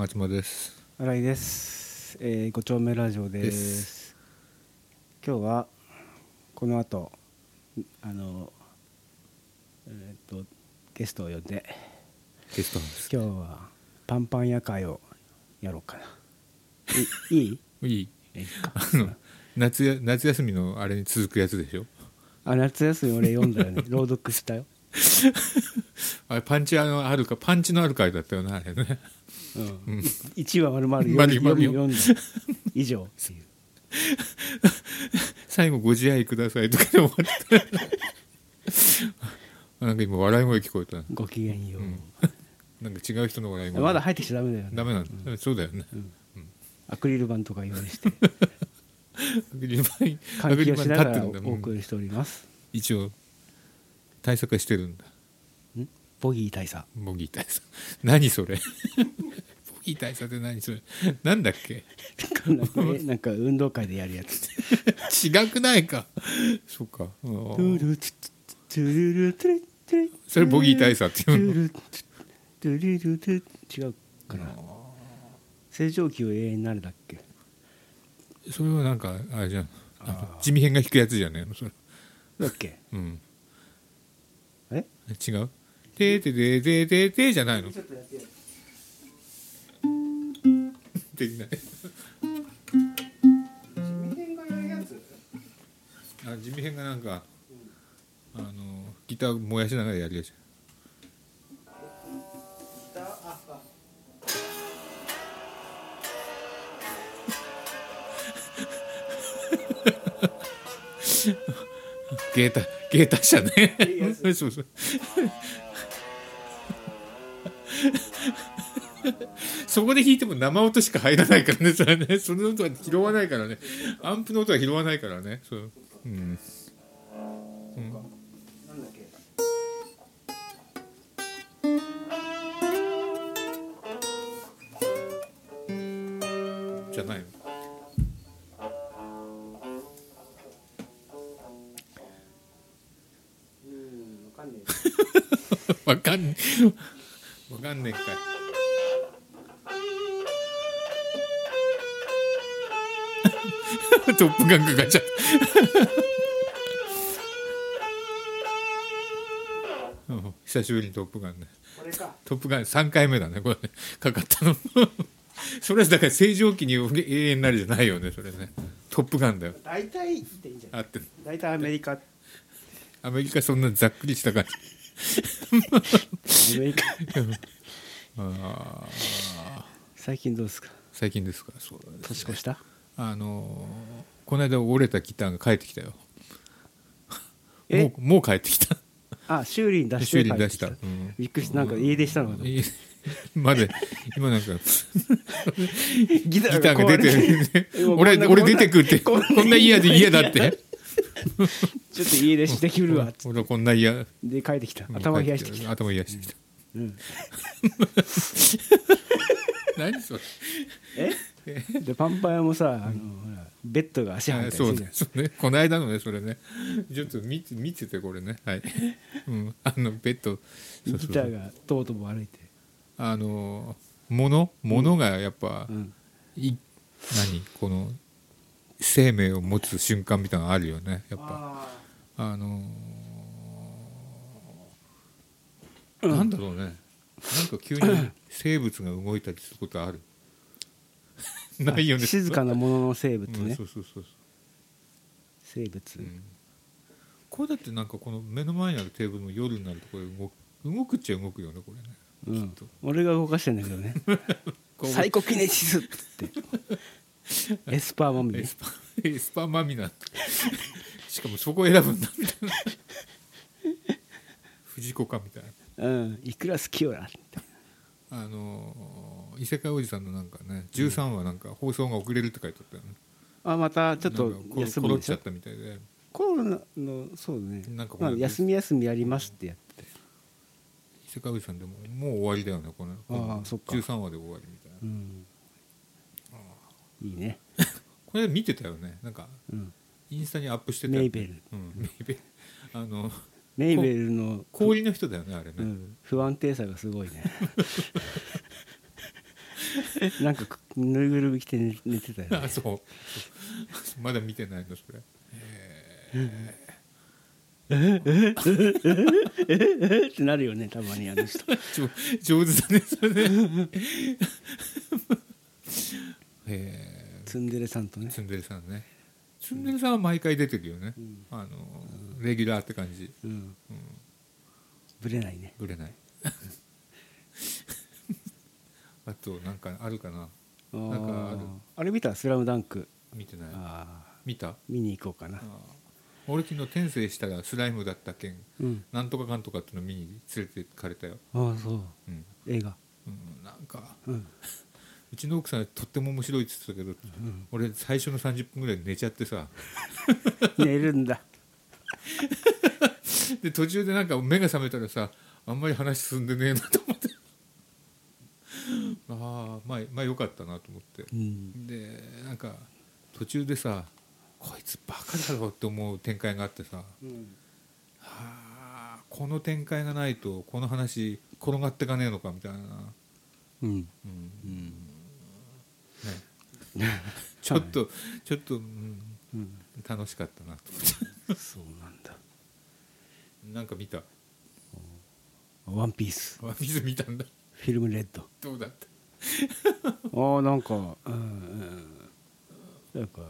あつまです。新井です、えー、5丁目ラジオです。今日はこの後あのえー、とゲストを呼んでゲストなんです今日はパンパン夜会をやろうかな。いいい？いい。いあの夏や夏休みのあれに続くやつでしょ？あ夏休み俺読んだよね。朗読したよ、あれパンチあのあるかパンチのある回だったよねあれね。うん1話丸々読ん。丸々読ん読んだ以上。っていう最後ご自愛くださいとかで終わった。なんか今笑い声聞こえた。ごきげんよう、なんか違う人の笑い声。まだ入ってきちゃダメだよね。ダメなんだ、そうだよね、アクリル板とか用意して。アクリル板アク換気をしながらお送りしております。一応対策はしてるんだ。んボギー大佐。ボギー大佐。何それ？ボギー大佐って何それ？なんだっけ？なんか運動会でやるやつ。違くないか。そうか。あトゥー。ルトゥトゥルルトゥルトゥルそれボギー大佐っていうの？トゥルトゥルルトゥ違うかな。星条旗を永遠になるだっけ？それはなんかあれじゃん。地味編が弾くやつじゃねえの？それ。だっけ？うん。え？違う「てーてーてーてーてーてー」じゃないの？ちょっとやってよできないあ地味編がなんかあのギター燃やしながらやるやつ。ゲータゲータ車ね。そうそう そこで弾いても生音しか入らないからねそれね。その音は拾わないからね。アンプの音は拾わないからね。そう、うん、なんじゃないの。うんわかんねわかんねえ わかんねえかい。トップガンかかっちゃったうん久しぶりにトップガンね。トップガン3回目だねこれね。かかったの。それはだから正常期に永遠になるじゃないよねそれね。トップガンだよ。大体っていいんじゃない？大体アメリカ。アメリカそんなざっくりした感じ アメリカあー。最近どうですか？最近ですか？そうだね。年越した？あのーこの間折れたギターが帰ってきたよ。え？もうもう帰ってきた。あ修理に出して修理に出した。うん。びっくりした。なんか家出したのかとまで今なんか たギターが出てる。俺俺出てくって。ここんなんな嫌で嫌だって ちょっと家出してきるわ俺はこんな嫌。で帰ってきた。頭冷やしてきた。頭冷やしてきた。うん。何それ？え？でパンパン屋もさあのほらベッドが足あそう入ったりすね。そうね。この間のねそれね。ちょっと見て見ててこれね。はい、うん、あのベッド。ギターがとうとう歩いて。あの物？物がやっぱ、うん。い何？この生命を持つ瞬間みたいなのあるよね。やっぱ。あのーなんだろうね。なんか急に 生物が動いたりすることある。ないよね。静かなものの生物うんねそうそうそう。生物。うん。これだってなんかこの目の前にあるテーブルも夜になるとこれ動く動くっちゃ動くよねこれね。うん。俺が動かしてんだけどね。サイコキネシスって エスパーマミねエスパエスパーマミなんだ。しかもそこ選ぶんだみたいな。藤子かみたいな。うんいくら好きよな。あのー異世界おじさんのなんかね13話なんか放送が遅れるって書いてあったよね。あまたちょっと休むでしょ。ころっちゃったみたいで。コロナのそうね。なんかこれまあ休み休みやりますってやって。異世界おじさんでももう終わりだよねこのあーそっか。13話で終わりみたいな。うんいいね。これ見てたよね。なんかうん。インスタにアップしてたよメイベル。うん、メイベル。あの メイベルの氷の人だよねあれね、うん。不安定さがすごいね。なんかくぬいぐるみ着て寝寝てたよね。あそう。まだ見てないのそれ。えってなるよねたまにあの人上手だねそれねツンデレさんとね。ツンデレさんね。ツンデレさんは毎回出てるよね、あのレギュラーって感じ。うん。ぶれないね。ぶれない。あとなんかあるかな。あなんかある。ーあれ見た「スラムダンク。見てない。見た？見に行こうかな。俺昨日転生したらスライムだったけん。うん。なんとかかんとかっていうの見に連れてかれたよ、ああそう。うん。映画。うん、なんか。うんうちの奥さんとっても面白いって言ってたけど、俺最初の30分ぐらい寝ちゃってさ。寝るんだ。で途中でなんか目が覚めたらさあんまり話進んでねえなと思って。ああまあまあよかったなと思って。うん。でなんか途中でさこいつバカだろって思う展開があってさ。うん。はあこの展開がないとこの話転がってかねえのかみたいな、うん。うん。うん。ね、ちょっとちょっと、うん、うん。楽しかったなと思って。そうなんだ。なんか見た？ワンピース。ワンピース見たんだ。フィルムレッド。どうだった？ああなんかうん。うんなんか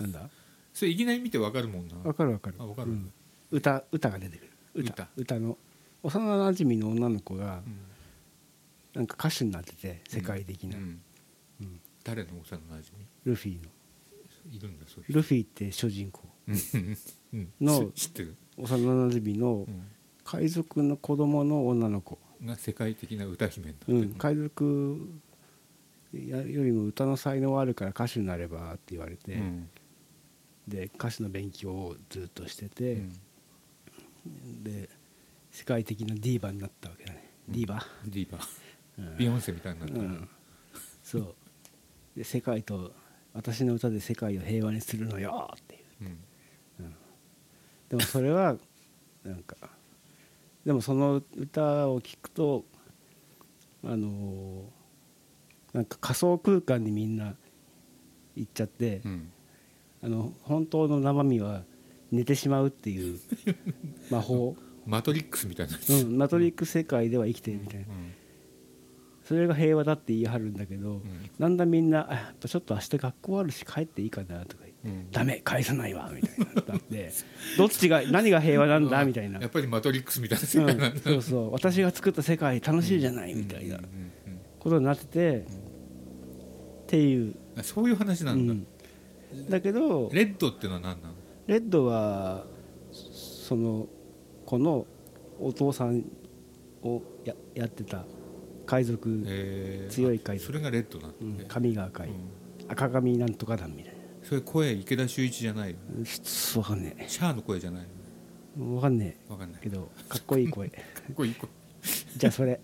なんだ？それいきなり見てわかるもんな。わかるわかる。あわかるうん。歌歌が出てくる。歌。歌。歌の。幼なじみの女の子がうん。なんか歌手になってて世界的な、うんうん誰の幼なじルフィの。みいるんだそういうルフィって主人公。の 幼なじみのうん。海賊の子供の女の子、が世界的な歌姫うん、海賊やよりも歌の才能あるから歌手になればって言われて、うん。で歌手の勉強をずっとしてて、うん。で世界的なディーバになったわけだね、ディーバ、ディーバ。うん。ビヨンセみたいになってる、うん、そうで世界と私の歌で世界を平和にするのよっていう。うん。でもそれはなんかでもその歌を聴くとあのーなんか仮想空間にみんな行っちゃって、うん。あの本当の生身は寝てしまうっていう 魔法、マトリックスみたいなうん、マトリックス世界では生きてるみたいな。うんそれが平和だって言い張るんだけど、ん。だんだんみんなあやっぱちょっと明日学校あるし帰っていいかなとか言って、うん。ダメ返さないわみたいなだって どっちが何が平和なんだみたいな、やっぱりマトリックスみたいな。世界なんだ、うんそうそう。私が作った世界楽しいじゃないみたいなことになってて、っていう、そういう話なだ、うん。ん、だけどレッドっていうのは何なの？レッドはそのこのお父さんをややってた海賊、えー。強い海賊。それがレッドなんだうんね、髪が赤い、うん。赤髪なんとか団みたいそれ声池田秀一じゃないわかんねシャアの声じゃないえわかんねわかんない。えけどかっこいい声。かっこいい声。じゃあそれ、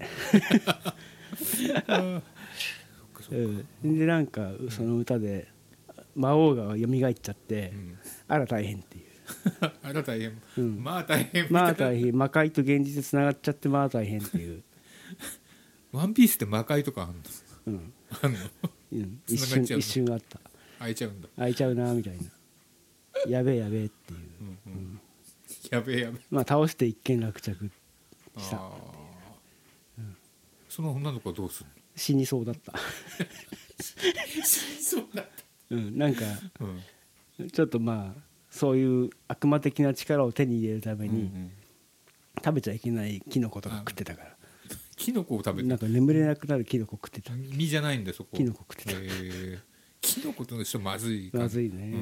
うん、でなんかその歌で魔王が蘇っちゃって、うん。あら大変っていう。あら大変、うん。まあ大変。まあ大変。魔界と現実つながっちゃってまあ大変っていう、ワンピースって魔界とかあんのうん。あん。のうん、一瞬一瞬あった。開いちゃうんだ、開いちゃうなみたいな。やべえやべえっていう、うんうん。やべえやべえ。まあ倒して一件落着した。あー。その女の子はどうする死にそうだった、のそうだっうん、なんかた、うん。ちょっとまあそういう悪魔的な力を手に入れるために、うんうん。食べちゃいけないキノコとか食ってたからキノコを食べてなんか眠れなくなるキノコ食ってた。実じゃないんだそこ。キノコ食ってた。キノコとしてまずいかまずいね、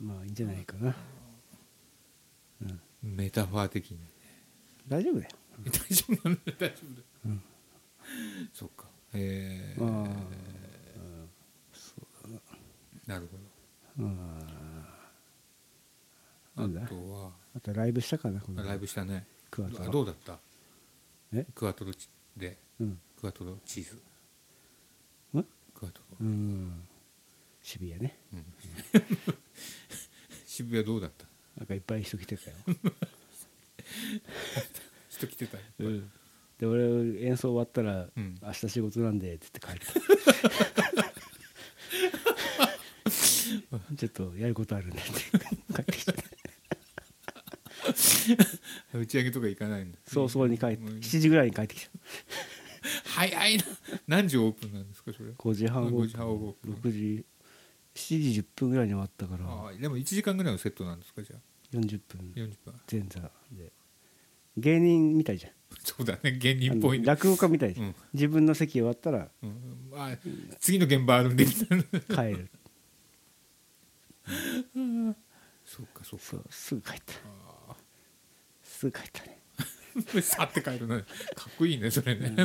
うん。まあいいんじゃないかな、うん、メタファー的に。大丈夫だよ。大丈夫なんだ大丈夫だ、うん。そっか。えー。まあなるほうん。なんだ？どあとは。あとライブしたかなこのライブしたね。どうだった？え？クワトロチでうん。クワトロチーズ。んクワトロ、うん。渋谷ね。うん。渋谷どうだった？なんかいっぱい人来てたよ、人来てたよ、うん、で俺演奏終わったら「うん。明日仕事なんで」って言って帰った。ちょっとやることあるんでって帰ってきて打ち上げとか行かないんだ早々に帰ってもう7時ぐらいに帰ってきた。早いな。何時オープンなんですかそれ？5時半後5時半オープン。6時7時10分ぐらいに終わったから。ああでも1時間ぐらいのセットなんですかじゃあ？40分。40分。前座で。芸人みたいじゃん。そうだね。芸人っあぽい落語家みたいじゃん、うん。自分の席終わったらうん。まあ次の現場あるんでみたいな。帰る。そうかそうか。そうすぐ帰った。あすぐ帰ったね。あ さって帰るなかっこいいねそれね、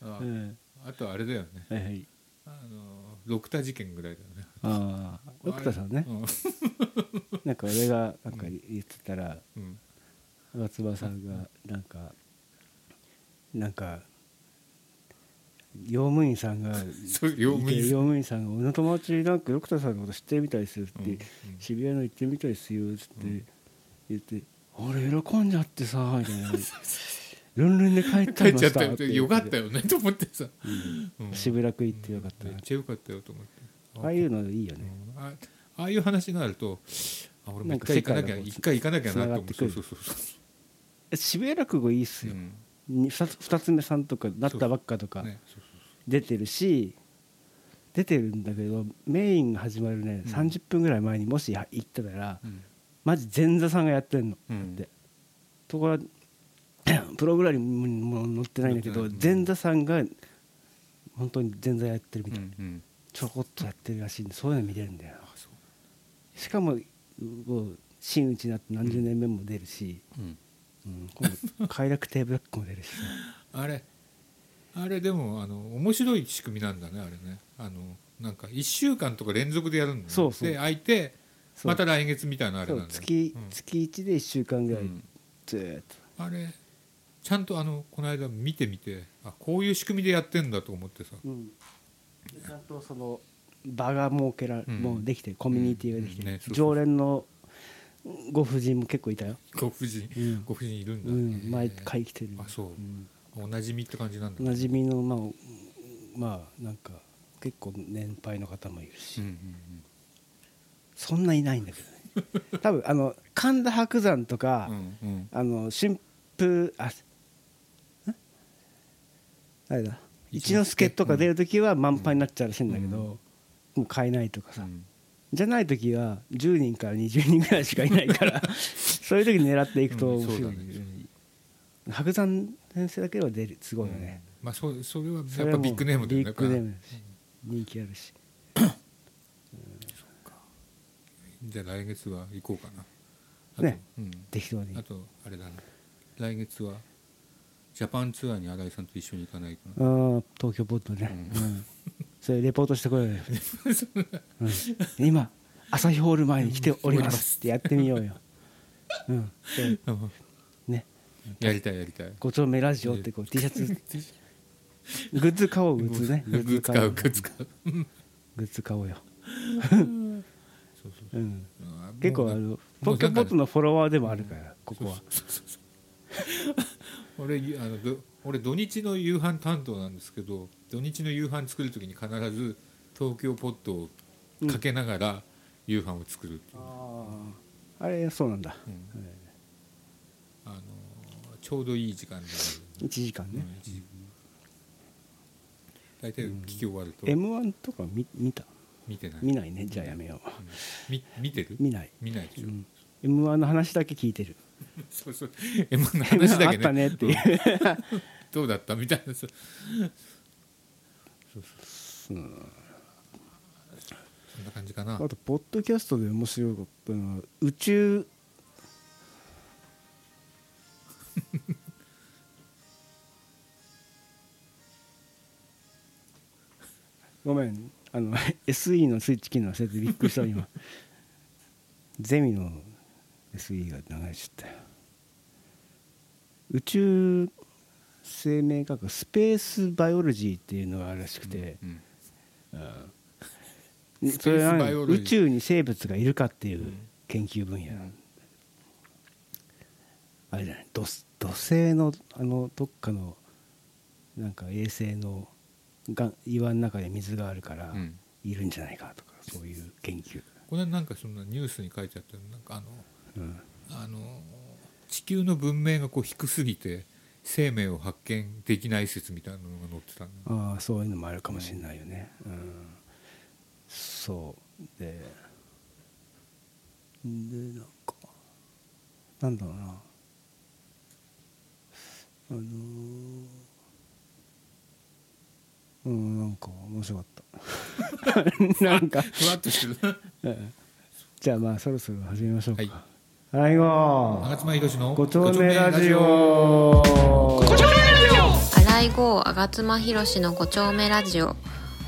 あうん。あとあれだよね。はいはい。あの六田事件ぐらいだよね。ああ六田さんね。うん。なんか俺がなんか言ってたらうん。吾妻さんがなんかなんか用務員さんが用務員さん。が「俺の友達なんか六田さんのこと知ってるみたいですよ」って、渋谷の行ってるみたいですよ」っつって言って「俺喜んじゃってさ」みたいな「ルンルンで帰っちゃいました」帰ってよかったよねと思ってさ、うん。うん。渋楽行ってよかったな。めっちゃよかったよと思って。ああいうのいいよね。うん。あああいう話になるとあ俺も一回行かなきゃ一回行かなきゃなってくるそうそうそうそえ渋谷落語いいっすう、よ、んに二つ二つ目さんとかなったばっかとか出てるし出てるんだけどメインが始まるね、うん。30分ぐらい前にもし行ってたらマジ前座さんがやってんの、うん。でところが プログラムにも載ってないんだけど前座さんが本当に前座やってるみうたいちょこっとやってるらしいんでそういうの見れるんだよ。しかも真打ちになって何十年目も出るし、うんうん。今度快楽テーブルックも出るし。さ あれあれでもあの面白い仕組みなんだねあれね。あのなんか1週間とか連続でやるんだよね。そうそう。で空いてまた来月みたいなあれなんだよ。月、うん。月1で1週間ぐらいうんずーっと、あれちゃんとあのこの間見てみてあこういう仕組みでやってんだと思ってさ。うん。ちゃんとその場が設けられ、うん。もうできてる。コミュニティができてね常連のご婦人も結構いたよ、ご婦人、うん。ご婦人いるんだ、うん、毎回来てる。あそう。うん。おなじみって感じなんだ。おなじみのまあまあなんか結構年配の方もいるし、うんうんそんないないんだけどね。多分あの神田伯山とか、うんうん。うんあの春風あん誰だ？一之輔とか出る時は満杯になっちゃうらしいんだけど、うん。もう買えないとかさ、うんじゃない時は10人から20人ぐらいしかいないから そういう時狙っていくとうん面白い、ね白山先生だけは出るすごいよね、まあそそれはやっぱビッグネームだよねビッグネームだし人気あるし。ぱじゃあ来月は行こうかな。ね。うん、適当に。あとあれだね来月はジャパンツアーに新井さんと一緒に行かないとあー東京ポットね、ううんそれレポートしてこいよ、うん。今朝日ホール前に来ております。ってやってみようよ、うん、ね。やりたいやりたい。5丁目ラジオってこう T シャツ。グッズ買おうグッズね。グッズ買うグッズ買うグッズ買おうよ、結構あのもう東京ポットのフォロワーでもあるからここは。俺あのど俺土日の夕飯担当なんですけど土日の夕飯作る時に必ず東京ポットをかけながら夕飯を作るっていう、あああれそうなんだ。うん。あのちょうどいい時間で。1時間うん時大体聞き終わると。m 1とか見見た？見てない、見ないねじゃあやめよう。うん。み見てる？見ない、見ないでしょ、うん。m 1の話だけ聞いてる。そうそう。M の話だけ あったねっていうどうだった？みたいな。さうんそんな感じかな。あとポッドキャストで面白かったのは宇宙。ごめん。あの SE のスイッチ機能忘れてびっくりした今。ゼミの SE が流れちゃったよ。宇宙生命科学スペースバイオロジーっていうのがあるらしくて、うんスペースそれは宇宙に生物がいるかっていう研究分野、うん。あれじゃない？土土星のあのどっかのなんか衛星のが岩の中で水があるからうん。いるんじゃないかとかそういう研究、これなんかそんなニュースに書いてあったなんかあのうん、あの地球の文明がこう低すぎて生命を発見できない説みたいなのが載ってたああそういうのもあるかもしれないよね、うん、そう。ででなんかなんだろうな。あのーうんなんか面白かった。なんか、ふわっとしてる。う んじゃあまあそろそろ始めましょうか。はいはいご長妻宏のご丁目ラジオ。新井郷吾妻博の五丁目ラジオ。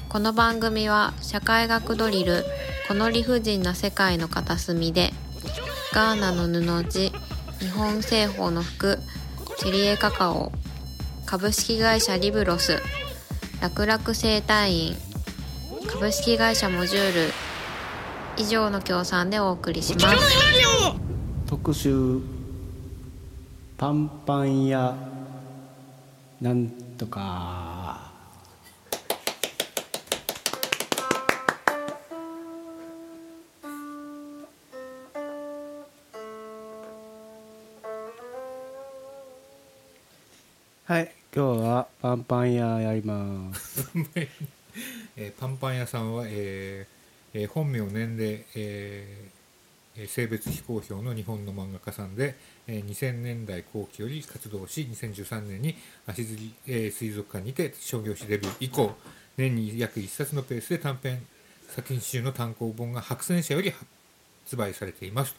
この番組は社会学ドリルこの理不尽な世界の片隅でガーナの布地日本製法の服チェリエカカオ株式会社リブロス楽々生態院株式会社モジュール以上の協賛でお送りします特集パンパン屋なんとか。はい今日はパンパン屋やります。えーパンパン屋さんは、えーえー本名年齢、えーえ性別非公表の日本の漫画家さんで、えー2000年代後期より活動し2013年に足摺水族館にて商業誌デビュー以降年に約1冊のペースで短編作品集の単行本が白戦社より発売されています。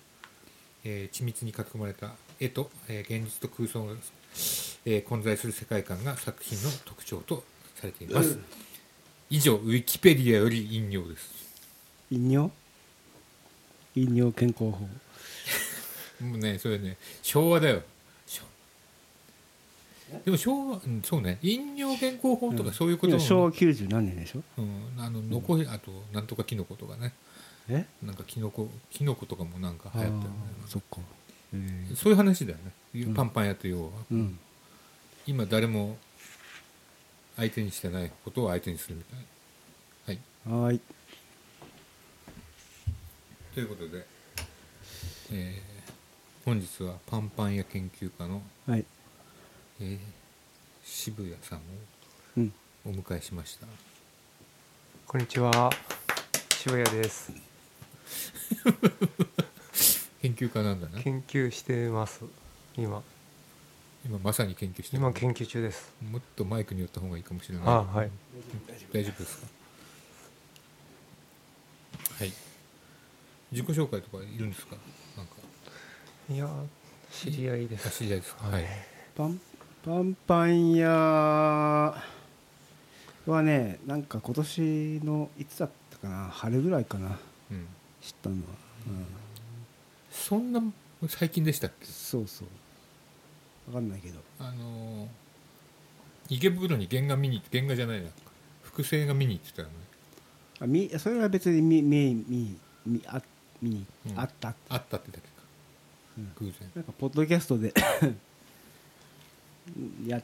えー緻密に書き込まれた絵と、えー現実と空想が、えー混在する世界観が作品の特徴とされています、以上ウィキペディアより引用です。飲尿飲尿健康法。もうねそれね。昭和だよ。昭でも昭和、うん、そうね。飲料健康法とかそういうことも、今昭和90何年でしょ？うん、あの残り、あとなんとかキノコとかね。え？なんかキノコキノコとかもなんか流行ったよねそっか。え。そういう話だよね、ん。パンパン屋と要は、ーうん。今誰も相手にしてないことを相手にするみたいはい。はーいということで、えー本日はパンパン屋研究家の、はい。えー渋谷さんをうん。お迎えしました。こんにちは。渋谷です。研究家なんだね研究してます。今。今まさに研究してる。今研究中です。もっとマイクに寄った方がいいかもしれない。あはい。大丈夫ですかはい自己紹介とかいるんですか？なんか。いや知り合いです。あ知り合いですか？はい、パンパンパン屋はねなんか今年のいつだったかな？春ぐらいかな。うん、知ったのは、うん、そんな最近でしたっけ？そうそう。分かんないけど。あのー池袋に原画見に原画じゃないな。複製が見に行ってたよね。あみそれは別に見見見見あ見に、うんあったあったってだけか、うん。偶然。なんかポッドキャストで や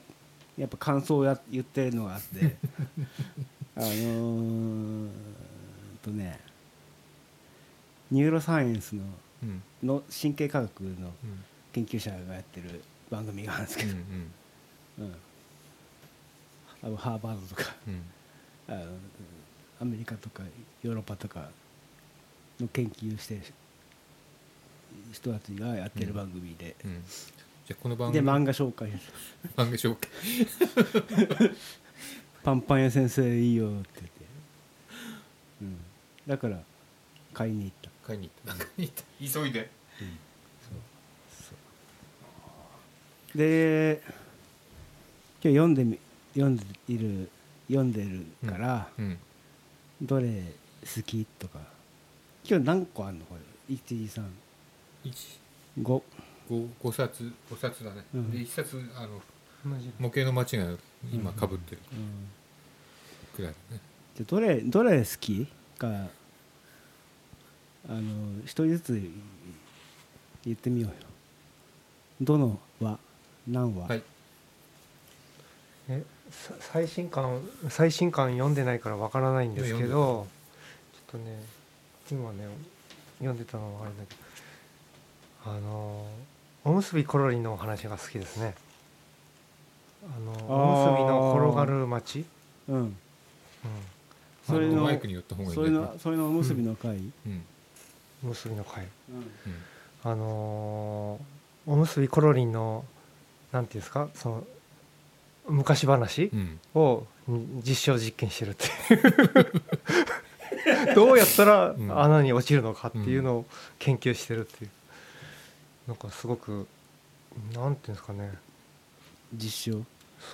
やっぱ感想をや言ってるのがあって。あのーとねニューロサイエンスのうん。の神経科学のうん。研究者がやってる番組があるんですけうんど、うん。あのハーバードとか。うん。あのアメリカとかヨーロッパとかの研究してる人たちがやってる番組で、うん。じゃあこの番で組漫画紹介。漫画紹介。パンパン屋先生いいよって言って、うん、だから買いに行った。買いに行った。買いに行った。急いで。で今日読んでみ読んでいる読んでるから、うん。どれ好きとか今日何個あるのこれ？123 1 5 5, 5冊5冊だね、うん。で1冊あの模型の街が今かぶってるうん。くらいだね、じゃあどれどれ好きかあの一人ずつ言ってみようよ。どのは何話、はい。えさ最新刊最新刊読んでないからわからないんですけどちょっとね今ね読んでたのはあれだけどあのおむすびコロリンのお話が好きですね。あのおむすびの転がる街、うん。うん、それのあマイクに寄った方がいいそれのそれのおむすびの会、うん。おむすびの会うん。あのーおむすびコロリンのなんていうんですか？その昔話うん。をん実証実験してるっていう どうやったらうん。穴に落ちるのかっていうのを研究してるっていう。なんかすごくなんていうんですかね。実証。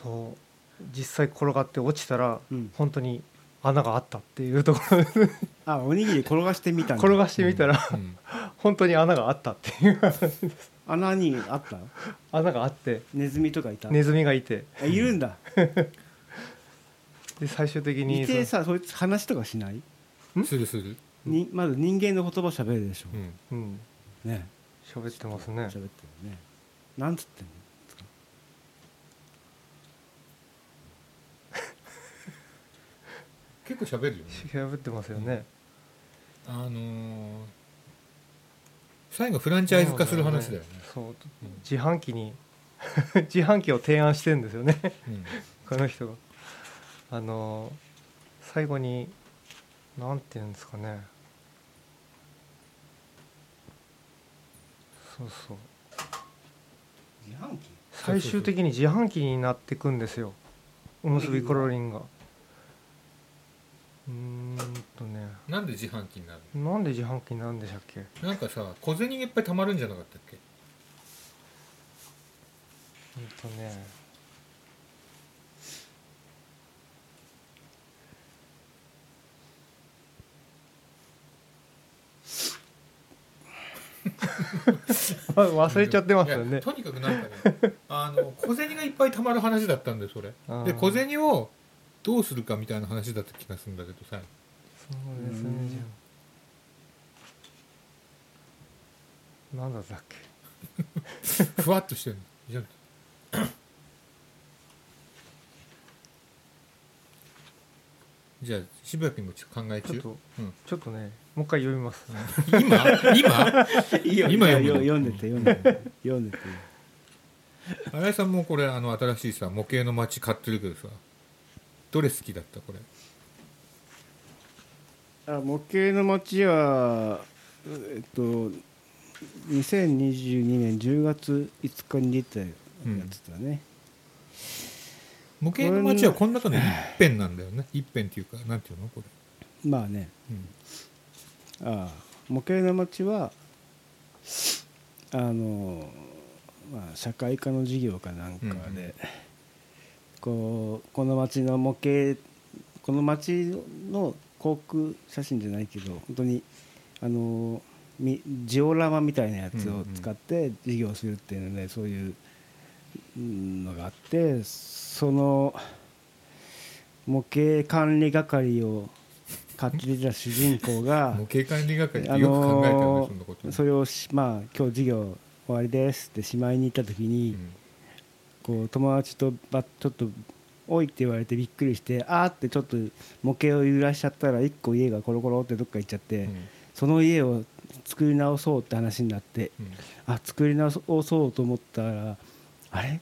そう。実際転がって落ちたらうん。本当に穴があったっていうところであおにぎり転がしてみた転がしてみたらうん。本当に穴があったっていう穴にあった？穴があってネズミとかいた、ネズミがいて。あいるんだ。で最終的にそいつ話とかしない、するする。にまず人間の言葉喋るでしょ、うん。うん。ね。喋ってますね。喋ってるね。なんつってんの？結構喋るよね。喋ってますよね。あのー最後フランチャイズ化する話だよね。そう自販機に 自販機を提案してんですよね。うん。この人が。あの最後になんて言うんですかね。そうそう。自販機？最終的に自販機になってくんですよ。おむすびコロリンが。うーんとね。なんで自販機になるなんで自販機になるんでしたっけ？のなんかさ小銭がいっぱい貯まるんじゃなかったっけ？うんとね 忘れちゃってますよね。とにかくなんかねあの小銭がいっぱい貯まる話だったんだよそれ。で小銭をどうするかみたいな話だった気がするんだけどさ。そうですねうんじゃあ。なんだっけ？ふわっとしてるのじゃあじゃあ渋谷君もちょっと考え中？ちょっとうん、ちょっとねもう一回読みます。今？今？今読んでて読んでて読んでて。新井さんもこれあの新しいさ模型の街買ってるけどさどれ好きだったこれ？あ模型の街はえっと2022年10月5日に出たやつだね、模型の街はこの中の一辺なんだよね。一辺っていうかなんていうの？これ、まあね。うん。ああ模型の街はあの、まあ、社会科の授業かなんかで、うんうん。こうこの街の模型この街の航空写真じゃないけど本当にあのみジオラマみたいなやつを使って授業するっていうので、そういうのがあってその模型管理係を買ってた主人公が 模型管理係ってあよく考えたよね、のそんなこと。ーそれをしまあ今日授業終わりですってしまいに行った時に、こう友達とばちょっと「おい」って言われてびっくりしてあーってちょっと模型を揺らしちゃったら一個家がコロコロってどっか行っちゃって、うん。その家を作り直そうって話になってうん。あ作り直そうと思ったらあれ？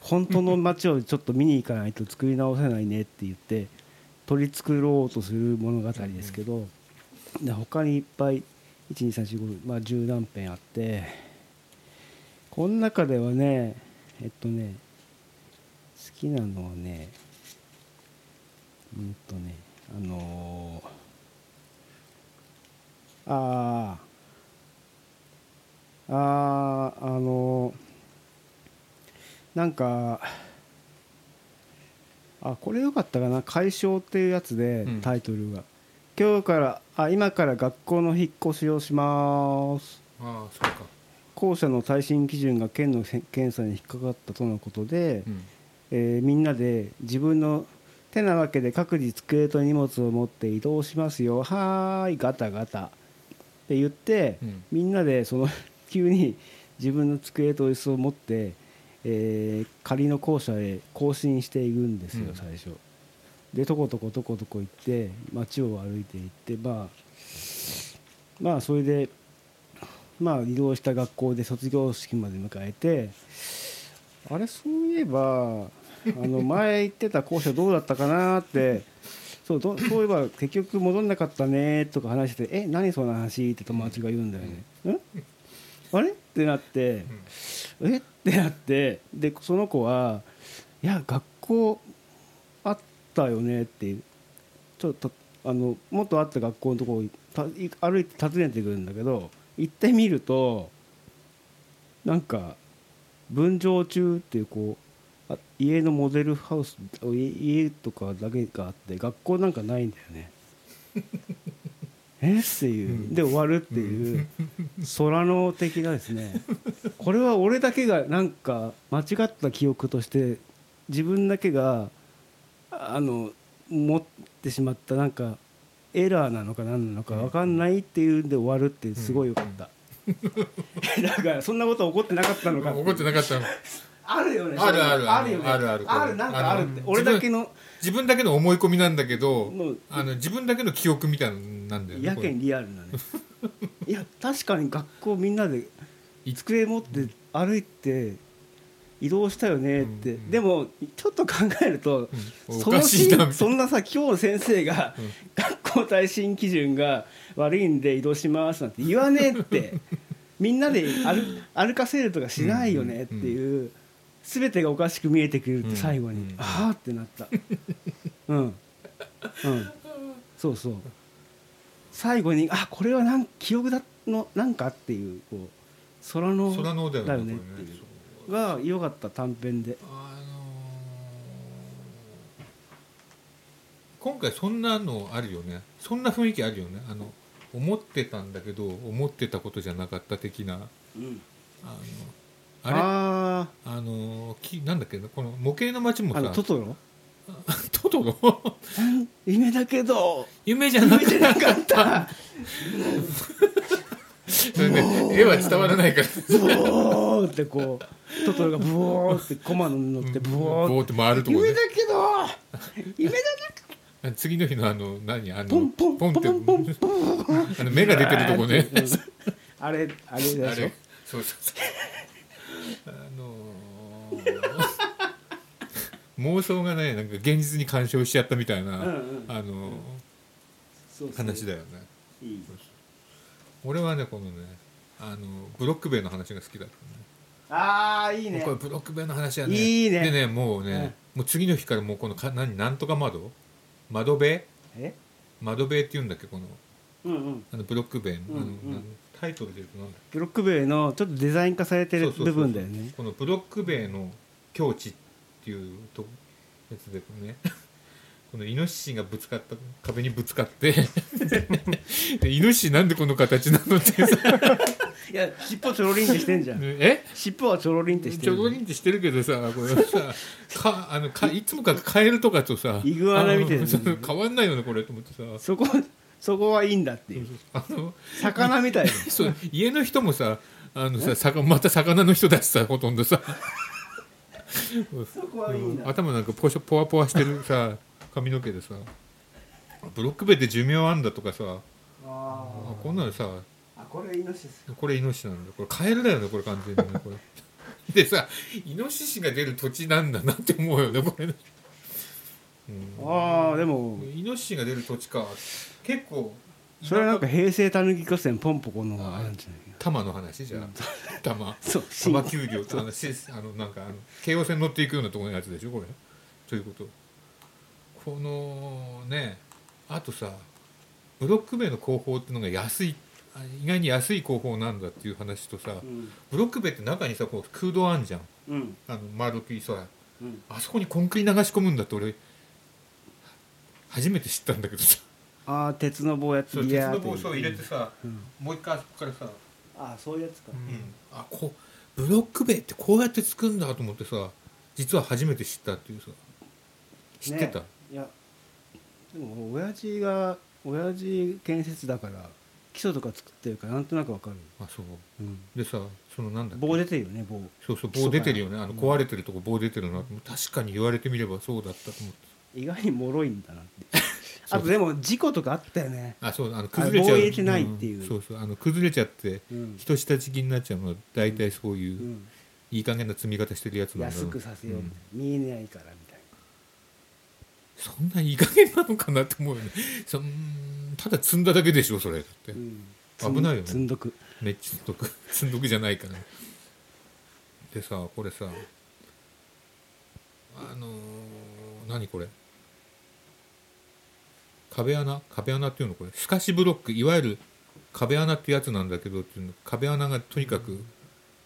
本当の街をちょっと見に行かないと作り直せないねって言って取り繕ろうとする物語ですけど、で他にいっぱい12345まあ十何編あってこの中ではねえっとね好きなのはねうんとねあのーあーあーあのなんかあこれよかったかな「解消」っていうやつでうん。タイトルが、今日からあ今から学校の引っ越しをします。ああそうか、校舎の耐震基準が県のせ検査に引っかかったとのことで、うん。えーみんなで自分の手なわけで各自机と荷物を持って移動しますよ。はーいガタガタ。って言って、うん。みんなでその 急に自分の机と椅子を持ってえー仮の校舎へ行進していくんですよ、うん最初でとことことことこ行って街を歩いていってまあまあそれでまあ移動した学校で卒業式まで迎えてあれそういえばあの 前行ってた校舎どうだったかなってそうどそういえば結局戻んなかったねとか話してて「え何その話?」って友達が言うんだよね。ん？あれ？ってなって「え？っ?」てなってでその子は「いや学校あったよね」っていうちょっとあの元あった学校のところ歩いて訪ねてくるんだけど行ってみるとなんか分譲中っていうこうあ家のモデルハウス家家とかだけがあって学校なんかないんだよね。え？っていう。で終わるっていう。空の的なですね。これは俺だけがなんか間違った記憶として自分だけがあの持ってしまったなんかエラーなのか何なのか分かんないっていうんで終わるってすごいよかった、だからそんなこと起こってなかったのか怒ってなかったのあるよね。あるある。あるあるある。あるなんかあるって。俺だけの自分だけの思い込みなんだけどあの自分だけの記憶みたいなんだよねやけんリアルなね。いや確かに学校みんなで机持って歩いて移動したよねって、うんでもちょっと考えると、うん。そのそんなさ今日の先生が、うん。学校耐震基準が悪いんで移動しますなんて言わねえって。みんなで歩歩かせるとかしないよねっていう、全てがおかしく見えてくるって最後に、うん。ああってなった。うん。うん。そうそう。最後にあこれはなん記憶だのなんかっていうこう空の空のだよねだよねこれっていう。が良かった短編で。あのー今回そんなのあるよね。そんな雰囲気あるよね。あの思ってたんだけど思ってたことじゃなかった的な。あのあれ？ああのきなんだっけ？なこの模型の街もさ。トトロ？トトロ？夢だけど。夢じゃなかった。それね絵は伝わらないから。ブオーってこうトトロがブオーってコマに乗ってブオーって。て回るとこね。夢だけど。夢じゃなく 次の日のあの何？あのポンポンポンポンポンポンあの目が出てるとこね。うんあれあれでしょ？そうそうそうあのー 妄想がねなんか現実に干渉しちゃったみたいな、うんうん。あのーそうそう。話だよね。いい。俺はねこのねあのブロック塀の話が好きだったね。ああいいね。これブロック塀の話はねいいね。でねもうね、もう次の日からもうこのか何？なんとか窓？窓塀え？窓塀っていうんだっけこの。うんうん。あのブロック塀の,、うんうん。あのタイトルで言うとなんだっブロック塀のちょっとデザイン化されてける部分だよね。このブロック塀の境地っていうとやつでね。このイノシシがぶつかった壁にぶつかって。でイノシシなんでこの形なのって。さ いや尻尾ちょろりんってしてんじゃん。え？尻尾はちょろりんってしてるちょろりんってしてるけどさこれさかあのかいつもかカエルとかとさイグアナみたいな変わんないよねこれと思ってさ。そこそこはいいんだっていう。あの魚みたいな そう家の人もさあのさ魚また魚の人だしさほとんどさ。そこはいいんだ。頭なんかポショポワポワしてるさ髪の毛でさ。ブロック塀で寿命あんだとかさ。ああこんなのさ。あこれイノシシ。これイノシシなんだ。これカエルだよねこれ完全にねこれ。でさイノシシが出る土地なんだなって思うよねこれね、うん。ああでも。イノシシが出る土地か結構それはなんか平成たぬき合戦ポンポコのあれじゃないか玉の話じゃん。玉そう玉丘陵とあのしあのなんかあの京王線乗っていくようなところのやつでしょ？これ。ということ。このねあとさブロック塀の工法っていうのが安いあ意外に安い工法なんだっていう話とさうん。ブロック塀って中にさこう空洞あんじゃん。うん。あの丸くさうん。あそこにコンクリ流し込むんだって俺初めて知ったんだけどさああ鉄の棒やってそう。鉄の棒を入れてさ、うん。もう一回あそこからさ。ああそういうやつか。あこうブロック塀ってこうやって作るんだと思ってさ実は初めて知ったっていうさ。知ってた、ねいやでも親父が親父建設だから基礎とか作ってるからなんとなくわかる、あそう。うん、でさそのなんだ棒出てるよね棒。そうそう棒出てるよね。あのうん。壊れてるとこ棒出てるな確かに言われてみればそうだったと思って。意外に脆いんだなって。そうあとでも事故とかあったよね。あそうあの崩れちゃう。ないっていう。んそうそうあの崩れちゃってうん、人下敷きになっちゃうのは大体そういう、うん、いい加減な積み方してるやつなんだろ安うくさせよう、ん見えないからみたいそんないい加減なのかなって思うよね。そんただ積んだだけでしょそれだって、危ないよね。積んどく。めっちゃ積んどく。積んどくじゃないからでさこれさあのー何これ？壁穴？壁穴っていうのこれ？透かしブロック。いわゆる壁穴ってやつなんだけどっていうの。壁穴がとにかく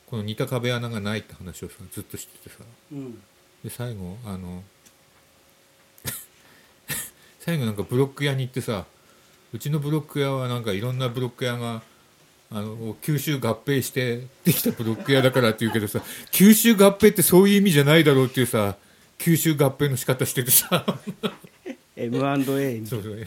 この似た壁穴がないって話をさずっとしててさ。うん。で最後あの 最後なんかブロック屋に行ってさうちのブロック屋はなんかいろんなブロック屋があの吸収合併してできたブロック屋だからって言うけどさ 吸収合併ってそういう意味じゃないだろうっていうさ吸収合併の仕方しててさ M&A みたいうそそう。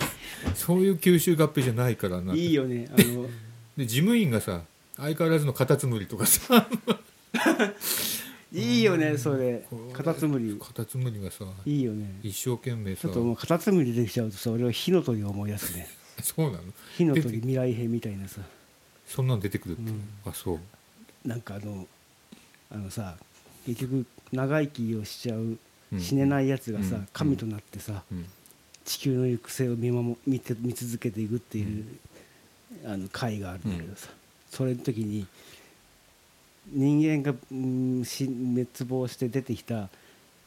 そういう吸収合併じゃないからな。ないいよねあの。で事務員がさ相変わらずのカタツムリとかさ。いいよねそれ。カタツムリ。カタツムリがさいいよね。一生懸命さ。ちょっともうカタツムリできちゃうとさ俺は火の鳥を思い出すね。そうなの。火の鳥未来編みたいなさ。そんなん出てくるって。いう、うん。あそう。なんかあのあのさ結局長生きをしちゃううん。死ねないやつがさ、うん。神となってさ、うん地球の行く末を見守見て見続けていくっていう、あの回があるんだけどさ、それの時に人間が、うん、死滅亡して出てきた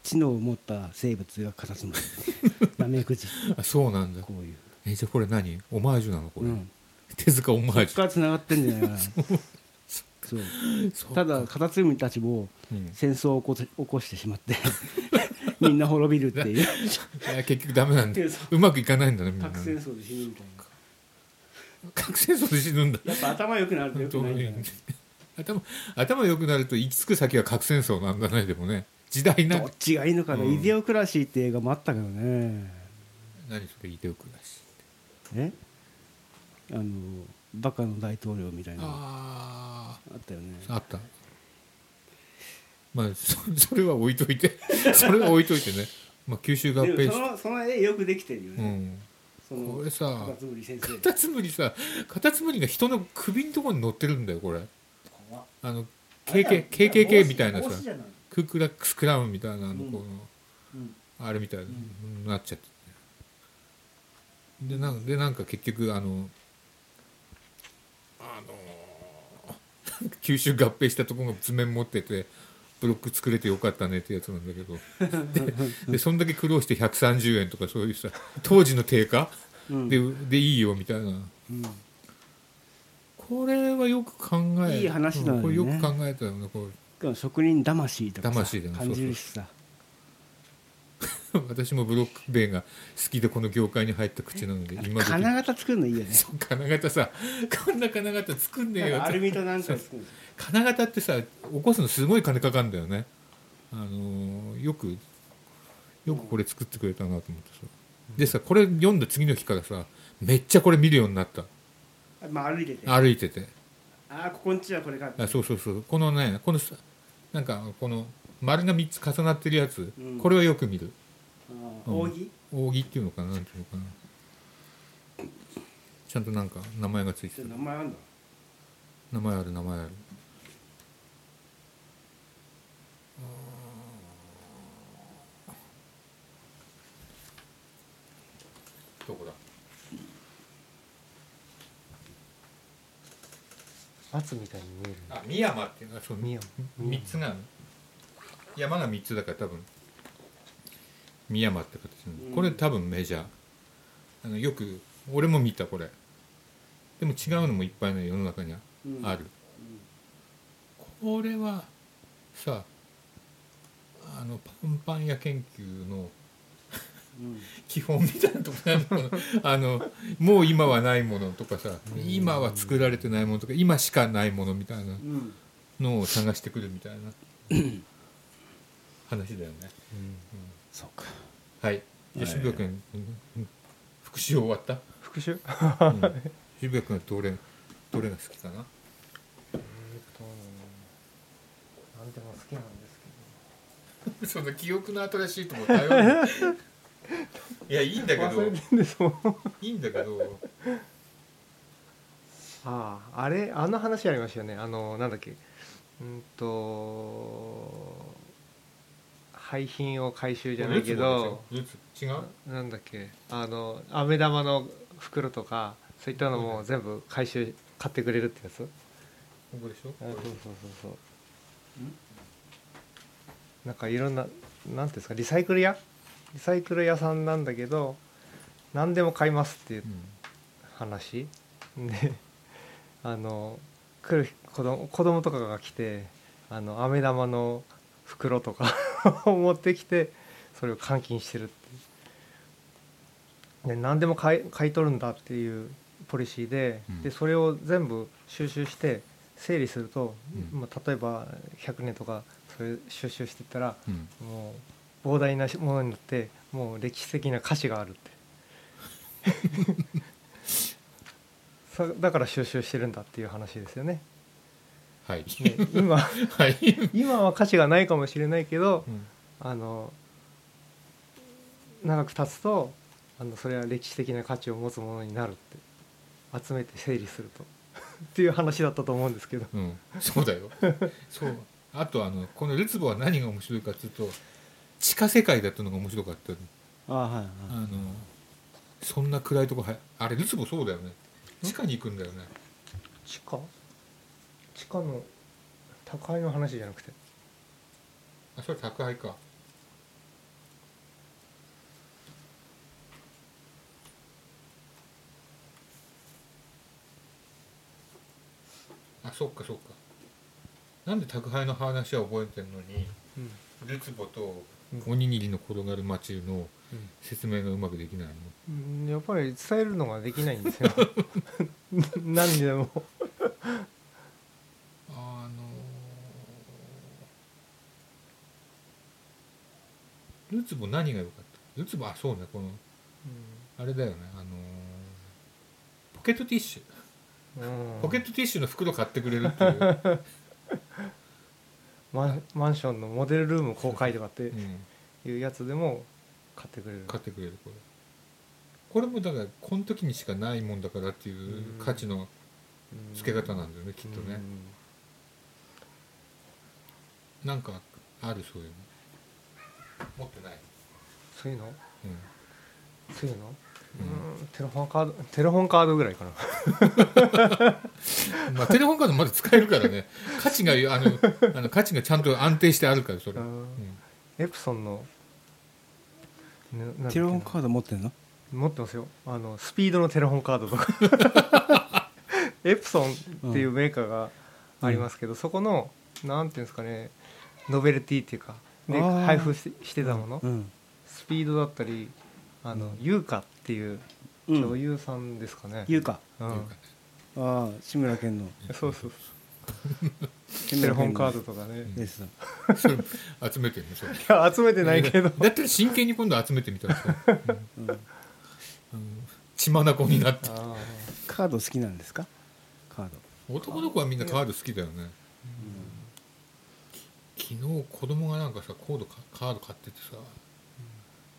知能を持った生物がカタツムリナメクジ。あそうなんだ。こういう、えじゃあこれ何？オマージュなの？これ、うん、手塚オマージそっからつながってんじゃな。いかなそう。ただカタツムリたちもうん。戦争を起こし起こしてしまってみんな滅びるっていう。いや結局ダメなんだそう。まくいかないんだねみんな核戦争で死ぬみたいな。核戦争で死ぬんだ。やっぱ頭良くなると良くないんだよね。頭頭良くなると行き着く先は核戦争なんだねでもね。時代な。どっちがいいのかな、うん。イデオクラシーって映画もあったけどね。何それイデオクラシえ？あのバカの大統領みたいなの。ああったよね。ああったまあ そそれは置いといて。それは置いといてね。まあ吸収合で併しもそのその絵よくできてるよね、うん。そのこれさカタツムリ先生。カタツムリさカタツムリが人の首のところに乗ってるんだよこれ。怖っ。あの KK KKK みたいなさ帽子じゃない。クークラックスクラウンみたいなあのうん。この、うん。あれみたいになっちゃって。でなんでなんか結局あのあの吸収 合併したところが図面持っててブロック作れてよかったねってやつなんだけど。ででそんだけ苦労して130円とかそういうさ当時の定価？うん。ででいいよみたいな。うん。これはよく考えいい話だよね。うんこれよく考えたよねこれ職人魂とかさ魂だよね感じるしさ。私もブロック塀が好きでこの業界に入った口なので今時。金型作るのいいよね。金型さ。こんな金型作んねえよアルミとなんか作るの 金型ってさ起こすのすごい金かかるんだよね。あのーよくよくこれ作ってくれたなと思ってさ。でさこれ読んだ次の日からさめっちゃこれ見るようになった。まあ歩いてて。歩いてて。ああここんちはこれかあそうそうそう。このねこのさなんかこの丸が3つ重なってるやつ、うん。これはよく見る。あー扇？扇っていうのかななんていうのかな。ちゃんとなんか名前がついてる名前あんだ名前ある名前あるどこだ圧みたいに見えるあ三山っていうのはそう三山。三つが。山が三つだから多分。三山って形なんこれ多分メジャー。あのよく俺も見たこれ。でも違うのもいっぱいね世の中にはうん。ある、これはさあのパンパン屋研究のうん基本みたいなところあるの。もう今はないものとかさ今は作られてないものとか今しかないものみたいなうんのを探してくるみたいな話だよね、そうか。はい。じゃあ渋谷君、うん復習終わった、復習？うん。渋谷君はどれどれが好きかな？何でも好きなんですけど。そんな記憶の新しいとこ頼るいやいいんだけど。忘れてんですもんいいんだけど。あああれあの話ありましたよね。あのなんだっけ。うんと廃品を回収じゃないけど。違う？なんだっけ。あの飴玉の袋とかそういったのも全部回収買ってくれるってやつ。ここでしょ？あそうそうそうそう。なんかいろんななんていうんですか？リサイクル屋？リサイクル屋さんなんだけど何でも買いますっていううん話。であの来る子供子供とかが来てあの飴玉の袋とかを 持ってきてそれを換金してるってで何でも買い買い取るんだっていうポリシーで,、うん。でそれを全部収集して整理すると、うん。まあ、例えば100年とかそれ収集していったらうん。もう膨大なものになってもう歴史的な価値があるって。そだから収集してるんだっていう話ですよね。はい。ね今 はい。今は価値がないかもしれないけどうん。あの長く経つとあのそれは歴史的な価値を持つものになるって。集めて整理すると。っていう話だったと思うんですけど。うん、そうだよ。そう。あとあのこのルツボは何が面白いかっていうと地下世界だったのが面白かったの。あはいはい。あのそんな暗いとこはあれルツボそうだよね。地下に行くんだよね。地下？地下の高いの話じゃなくて。あそれ宅配か。あそっかそっか。なんで宅配の話は覚えてんのにうん。ルツボとうんおにぎりの転がる街の説明がうまくできないの。うん。やっぱり伝えるのができないんですよ。何にでも。あのルツボ何が良かった？ルツボあそうねこのあれだよねあのポケットティッシュ。うん。ポケットティッシュの袋買ってくれるっていう、マンマンションのモデルルーム公開とかってうん、いうやつでも買ってくれる。買ってくれるこれ。これもだからこの時にしかないもんだからっていう価値の付け方なんだよねきっとね。なんかあるそういうの？持ってない、そういうの？うん。そういうの？うんうんテレフォンカードテレフォンカードぐらいかな。まあ、テレホンカードまだ使えるからね。価値があのあの価値がちゃんと安定してあるからそれ、うん。エプソンのテレホンカード持ってんの？持ってますよ。あのスピードのテレホンカードとか。エプソンっていうメーカーがありますけど、そこのなんていうんですかね。ノベルティっていうかで配布ししてたもの、うん。スピードだったりあの、優香っていううん女優さんですかね、言うかうん。ああ志村けんの。そうそうテ テレホンカードとかね、です。それ集めてるねそれいや集めてないけど。だったら真剣に今度集めてみたらさ、う？ん。うん。血眼になって。あカード好きなんですか？カード。男の子はみんなカード好きだよね。昨日子供がなんかさコードかカード買っててさ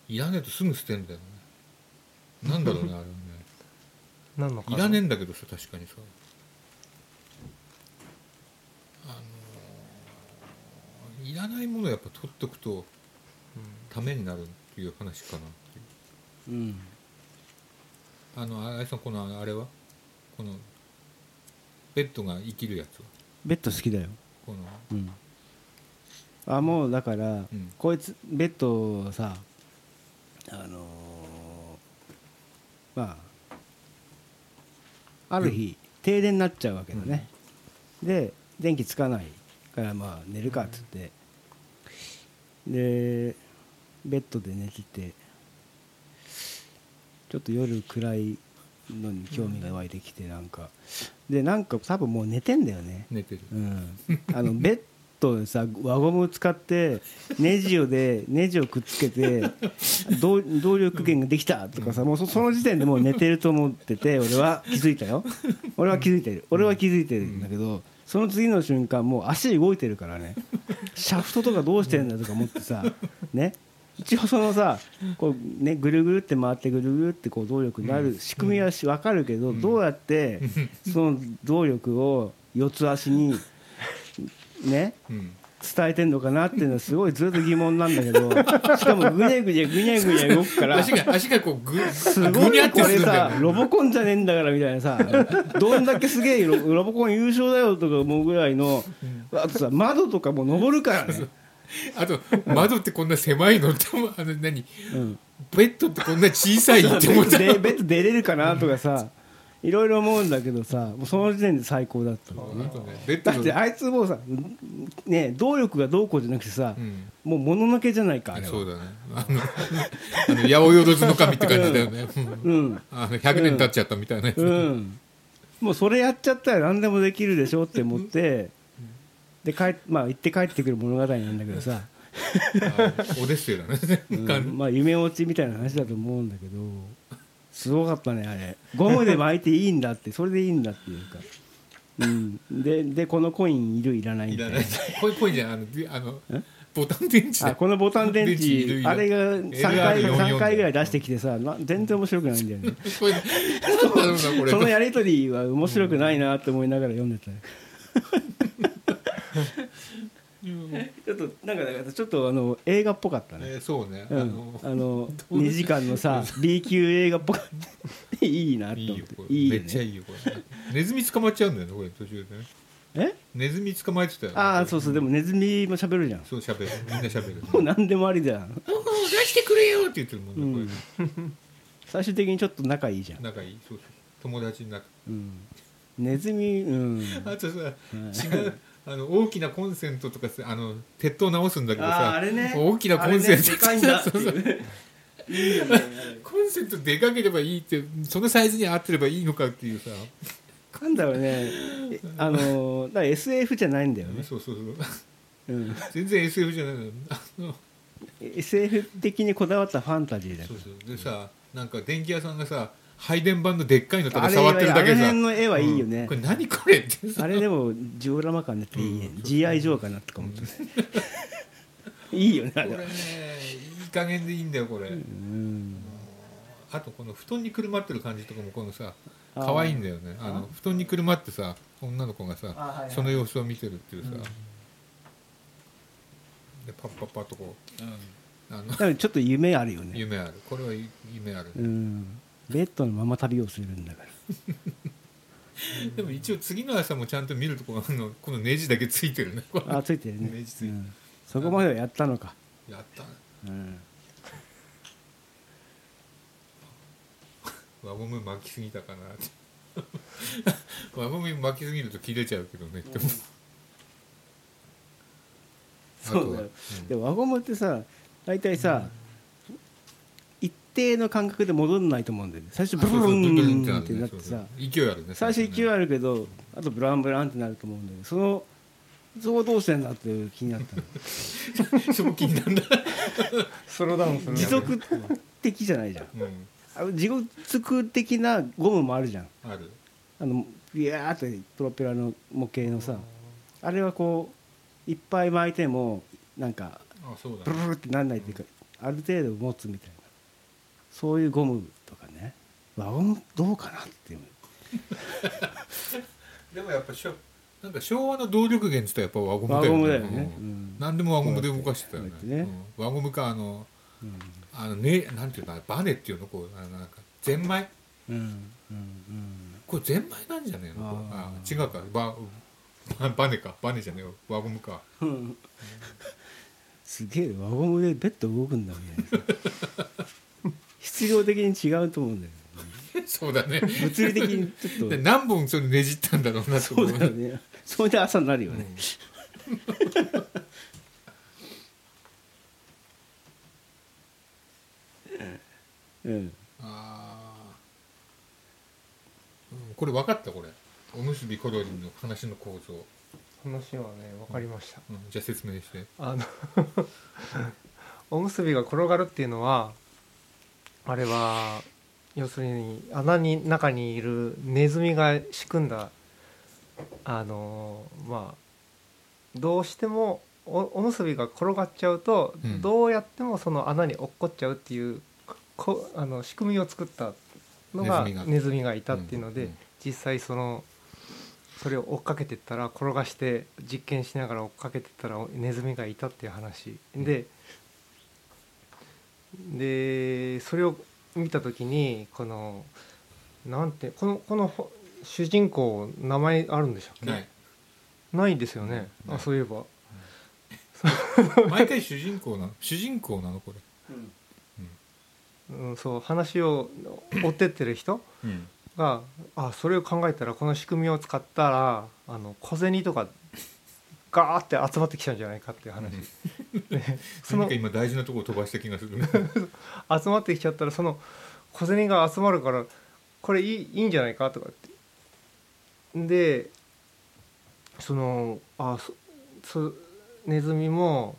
いらねえとすぐ捨てんだよねなんだろうねあれはね。ー何のいらねえんだけどさ確かにさ。あのーいらないものをやっぱ取っとくとためになるっていう話かなっていう。うん。あのあやさんこのあれは？このベッドが生きるやつは？ベッド好きだよ。このうん。あもうだから、うん。こいつベッドをさあのーまあある日、停電になっちゃうわけだね、で電気つかないからまあ寝るかっつって、でベッドで寝ててちょっと夜暗いのに興味が湧いてきてなんか。でなんか多分もう寝てんだよね。寝てる。うん、あのベットでさ輪ゴムを使ってネジをでネジをくっつけて動動力源ができたとかさもうそその時点でもう寝てると思ってて俺は。気づいたよ。俺は気づいてる。俺は気づいてるんだけどその次の瞬間もう足動いてるからね。シャフトとかどうしてんだとか思ってさね。一応そのさこうねぐるぐるって回ってぐるぐるってこう動力になる仕組みはし分かるけどどうやってその動力を四つ足にねうん。伝えてんのかなっていうのはすごいずっと疑問なんだけど しかもぐにゃぐにゃぐにゃぐにゃ動くから足が足がこうぐすごいこれさロボコンじゃねえんだからみたいなさどんだけすげえロ ロボコン優勝だよとか思うぐらいのあとさ窓とかも登るからね、あと窓ってこんな狭いのってあの何？うん、ベッドってこんな小さいって思ったでベッド出れるかなとかさいろいろ思うんだけどさもうその時点で最高だったのね。だってあいつもうさね動力がどうこうじゃなくてさ、うん。もうもののけじゃないかあれは。そうだね。あの八百万の神って感じだよね。うん。うん。あの100年経っちゃったみたいなやつ。うん、もうそれやっちゃったら何でもできるでしょって思ってで帰っまあ行って帰ってくる物語なんだけどさ、あオデッセイだね。うん。まあ夢落ちみたいな話だと思うんだけどすごかったねあれ。ゴムで巻いていいんだってそれでいいんだっていうか、うん、ででこのコインいるいらないみたいな。いらない。これこれじゃんあのあのボタン電池。だあこのボタン電電池あれが3回 LR44 3回ぐらい出してきてさな全然面白くないんだよね。そのやり取りは面白くないなって思いながら読んでたよちょっとなんかちょっとあの映画っぽかったね、えーそうね、うん。あのあの 2時間のさ B 級映画っぽかった。いいなっていい思ってよこれ。いいよね。めっちゃいいよこれ。ネズミ捕まっちゃうんだよねこれ途中でね。え？ネズミ捕まえてたよねああそうそう。でもネズミも喋るじゃん。そう喋る。みんな喋る。もう何でもありじゃん。出してくれよって言ってるもんね、こ最終的にちょっと仲いいじゃん。れ、仲いい。そうそう。友達になる。うん、ネズミうん。あとさ違うあの大きなコンセントとかさあの鉄塔直すんだけどさあれね。大きなコンセント。でかいんだっていう。いいよねあれコンセントでかければいいってそのサイズに合ってればいいのかっていうさ、なんだろうね。えあのだから SF じゃないんだよね、そうそうそう。うん、全然 SF じゃないの。あの。SF 的にこだわったファンタジーだかそうそう。でさなんか電気屋さんがさ配電盤のでっかいのとらあれか触ってるだけあのでさ辺の絵はいいよね、これ何これってさ。あれでもジオラマ感出ていいね、うん。GI ジョーかなとか思って、いいよねこれねいい加減でいいんだよこれ、うん。あとこの布団にくるまってる感じとかもこのさ可愛いんだよね。あの布団にくるまってさ女の子がさ、あはいはい。その様子を見てるっていうさ、でパッパッパッとこう、あの。だからちょっと夢あるよね、夢ある。これは夢ある、うん、ベッドのまま旅をするんだから。でも一応次の朝もちゃんと見るとこあのこのネジだけついてるね。あついてるね。ネジついてる。うん。そこまではやったのか、やった。ねうん、輪ゴム巻きすぎたかなって。輪ゴム巻きすぎると切れちゃうけどね。って思うあとは。そうだよで輪ゴムってさ大体さ、一定の感覚で戻んないと思うんだよね。最初ブルンってなってさ。勢いあるね。最初勢いあるけどあとブランブランってなると思うんだけどそのそこどうしてんだっていう気になったの。そこ気になるんだスローダウンする持続的じゃないじゃん。うん。あの持続的なゴムもあるじゃん。ある。あのビヤーってプロペラの模型のさあれはこういっぱい巻いてもなんかあそうだブルルルってなんないっていうかある程度持つみたいなそういうゴムとかね。輪ゴムどうかなっていう。でもやっぱしょなんか昭和の動力源って言ったらやっぱ輪ゴムだよね。よね。うん。うん。何でも輪ゴムで動かしてたよね。ね。うん。輪ゴムかあのうん。あのねなんていうのバネっていうの？こうあのなんかゼンマイ？うんうんこれゼンマイなんじゃねえの？ああ違うか。ババ バネか。バネじゃねえよ。輪ゴムか。すげえ輪ゴムでベッド動くんだみたいな質量的に違うと思うんだよ そうだね。物理的にちょっでと何本それねじったんだろうなとそ思う。うだよね。それで朝になるよね、うん。あー。うんこれ分かったこれ。おむすびコロリンの話の構造。話はね分かりました、うん、じゃあ説明して。あの おむすびが転がるっていうのはあれは要するに穴に中にいるネズミが仕組んだあのまあどうしてもおおむすびが転がっちゃうと、うん。どうやってもその穴に落っこっちゃうっていうこあの仕組みを作ったのがネズミが。いたっていうので、うん実際そのそれを追っかけてったら転がして実験しながら追っかけてったらネズミがいたっていう話。ででそれを見た時にこのなんてこのこのほ主人公名前あるんでしたっけ？ない。ないですよね、あそういえば。毎回主人公なの？主人公なの？これ。うん、そう話を追ってってる人？うん。があそれを考えたらこの仕組みを使ったらあの小銭とかガーって集まってきちゃうんじゃないかっていう話、でその今大事なところ飛ばした気がする 集まってきちゃったらその小銭が集まるからこれいいいいんじゃないかとかって。でそのあそそネズミも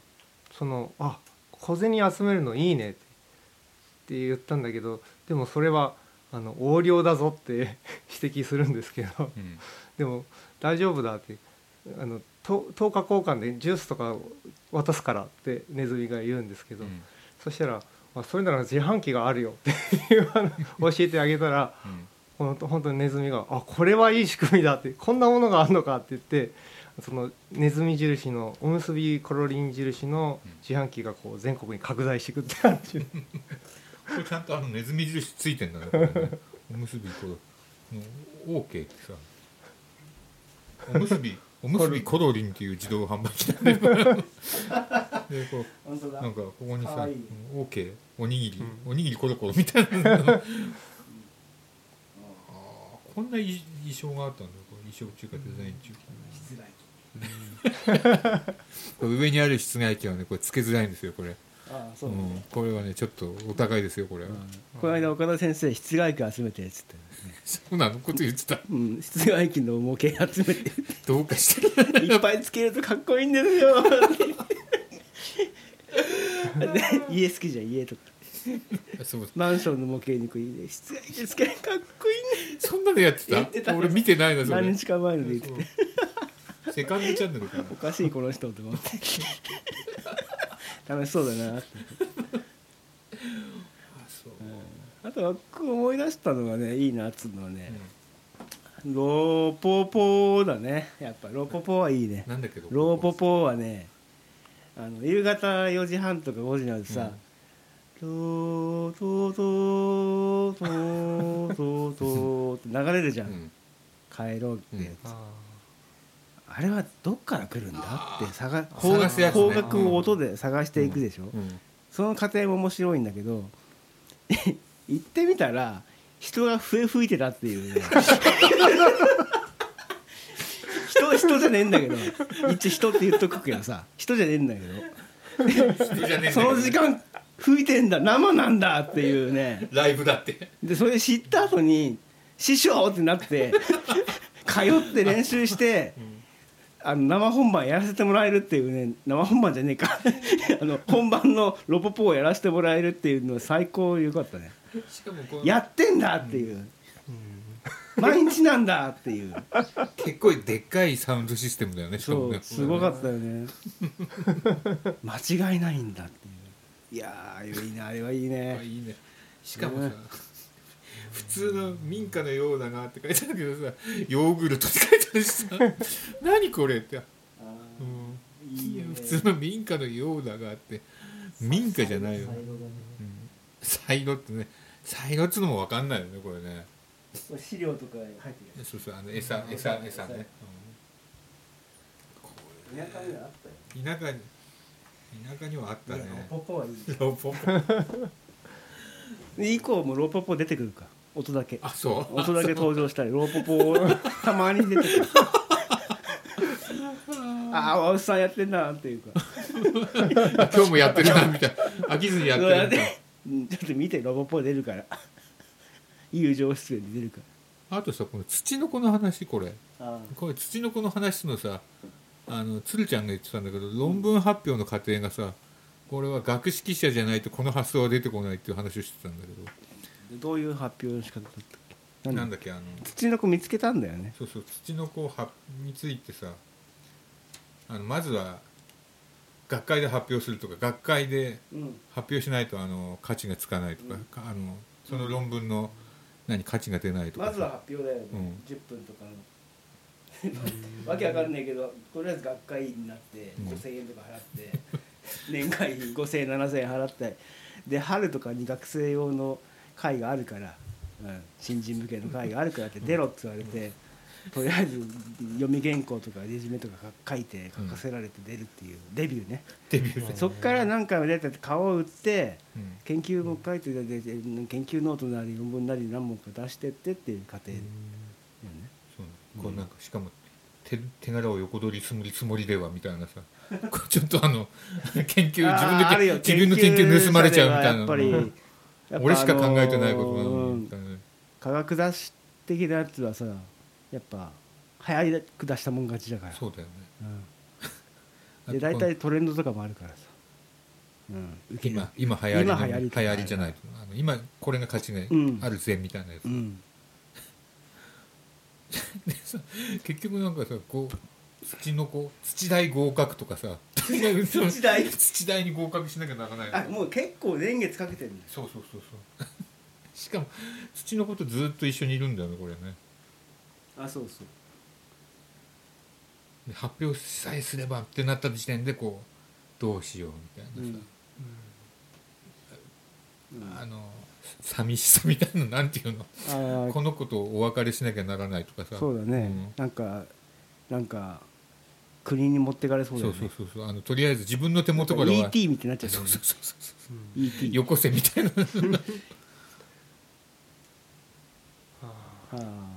そのあ小銭集めるのいいねってって言ったんだけどでもそれはあの横領だぞって 指摘するんですけど。うん。でも大丈夫だってあのと10日交換でジュースとか渡すからってネズミが言うんですけど、うん。そしたら「あそれなら自販機があるよ」って 教えてあげたらうん。本当にネズミが「あこれはいい仕組みだ」ってこんなものがあるのかって言ってそのネズミ印のおむすびコロリン印の自販機がこう全国に拡大していくって話。これちゃんとあのネズミ印ついてんだねね。おむすびこれもう OK ってさ。おむすびおむすびコロリン。っていう自動販売機なん ででこうなんかここにさかわいい「OK おにぎり、うおにぎりコロコロ」みたいなの。あーこんな衣衣装があったんだ衣装中かデザイン中室外機。これ上にある室外機はねこれつけづらいんですよこれ、ああそううなん。これはねちょっとお高いですよこれは、この間岡田先生室外機集めてっつって、そうなの？こと言ってた？うん、室外機の模型集めて。どうかしてるいっぱいつけるとかっこいいんですよ。で家好きじゃん家とか。そう。マンションの模型にこう室外機つけるかっこいいね。そんなのやってた？俺見てないなそれ。何日か前ので言って。てセカンドチャンネルかな。おかしいこの人と思って楽しそうだな。ってあそう、あと僕思い出したのがねいいなっつうのはね、ローポポだね。やっぱローポポはいいね。なんだけどローポポはねあの夕方4時半とか5時になるとさ「トートートートートートー」って流れるじゃん。帰ろうってやつ、ああれはどっから来るんだって探探すやつね。方角を音で探していくでしょ、うんその過程も面白いんだけど 行ってみたら人が笛吹いてたっていうね。人人じゃねえんだけど一応人って言っとくけどさ人じゃねえんだけど。その時間吹いてんだ生なんだっていうね。ライブだって。でそれ知った後に師匠ってなって通って練習して、あの生本番やらせてもらえるっていうね生本番じゃねえか。あの本番のロポポをやらせてもらえるっていうのは最高よかったね。しかもこうやってんだっていう、毎日なんだっていう。結構でっかいサウンドシステムだよねそね。うすごかったよね。間違いないんだっていう。いやーいいねあれはいいあねいいね。しかもさ、ね普通の民家のようだなって書いてあるけどさヨーグルトって書いてあるしさ。何これって、うん、いいよね。普通の民家のようだがあって。民家じゃないよ、うん、サイロってね。サイロっつうのも分かんないよねこれね。資料とか入ってるそうそうあの餌餌うん。餌ね、田舎にはあったよ。うん、田舎に田舎にはあったね。ロポポはいい。ロポポで以降もローポポ出てくるか音だけ。あそう。音だけ登場したりローポポたまに出てくる。ああおっさんやってんなっていうか。今日もやってるなみたいな。飽きずにやってるんちょっと見てロボポ出るから。友情出演で出るかあとさこの土の子の話これ。らあ。これ土の子の話のさあの鶴ちゃんが言ってたんだけど論文発表の過程がさこれは学識者じゃないとこの発想は出てこないっていう話をしてたんだけどどういう発表の仕方だったっけ？なんだっけあの土の子見つけたんだよね。そうそう土の子はについてさあのまずは学会で発表するとか学会でうん発表しないとあの価値がつかないとか、かあのその論文の何価値が出ないとかさ。まずは発表だよね、うん。10分とかの。わけわかんないけどとりあえず学会員になってうん。5000円とか払って、年会費5000円7000円払ってで春とかに学生用の会があるから、うん、新人向けの会があるからって出ろって言われて、とりあえず読み原稿とかレジュメとか書いて書かせられて出るっていう、デビューね。デビューで、そっから何回も出て顔を売ってうん。研究も書いて研究ノートなり論文なり何本か出してってっていう過程ね。そう。こうなんかしかも手手柄を横取りするつもりではみたいなさ。ちょっとあの研究自分で自分の研究盗まれちゃうみたいな。やっぱりやっぱ俺しか考えてないことなあのに科学雑誌的なやつはさやっぱ流行り下したもん勝ちだから。そうだよね。うん、で大体トレンドとかもあるからさ、うん、今今流行りの今流行り流行りじゃないとあの今これが価値がうん。あるぜみたいなやつ、うん。でさ結局なんかさこう土の子土大合格とかさ。土 土大土大に合格しなきゃならないあもう結構年月かけてるんだ。よそうそうそうそう。しかも土の子とずっと一緒にいるんだよねこれね。あそうそう。で発表さえすればってなった時点でこうどうしようみたいなさ、あの寂しさみたいななんていうの？この子とお別れしなきゃならないとかさ。そうだね、ん。なんかなんか国に持ってかれそうだよね。そうそうそうそう。あのとりあえず自分の手元からは ET みたいになっちゃうよねそうそうそうそうそう。ET よこせみたいな。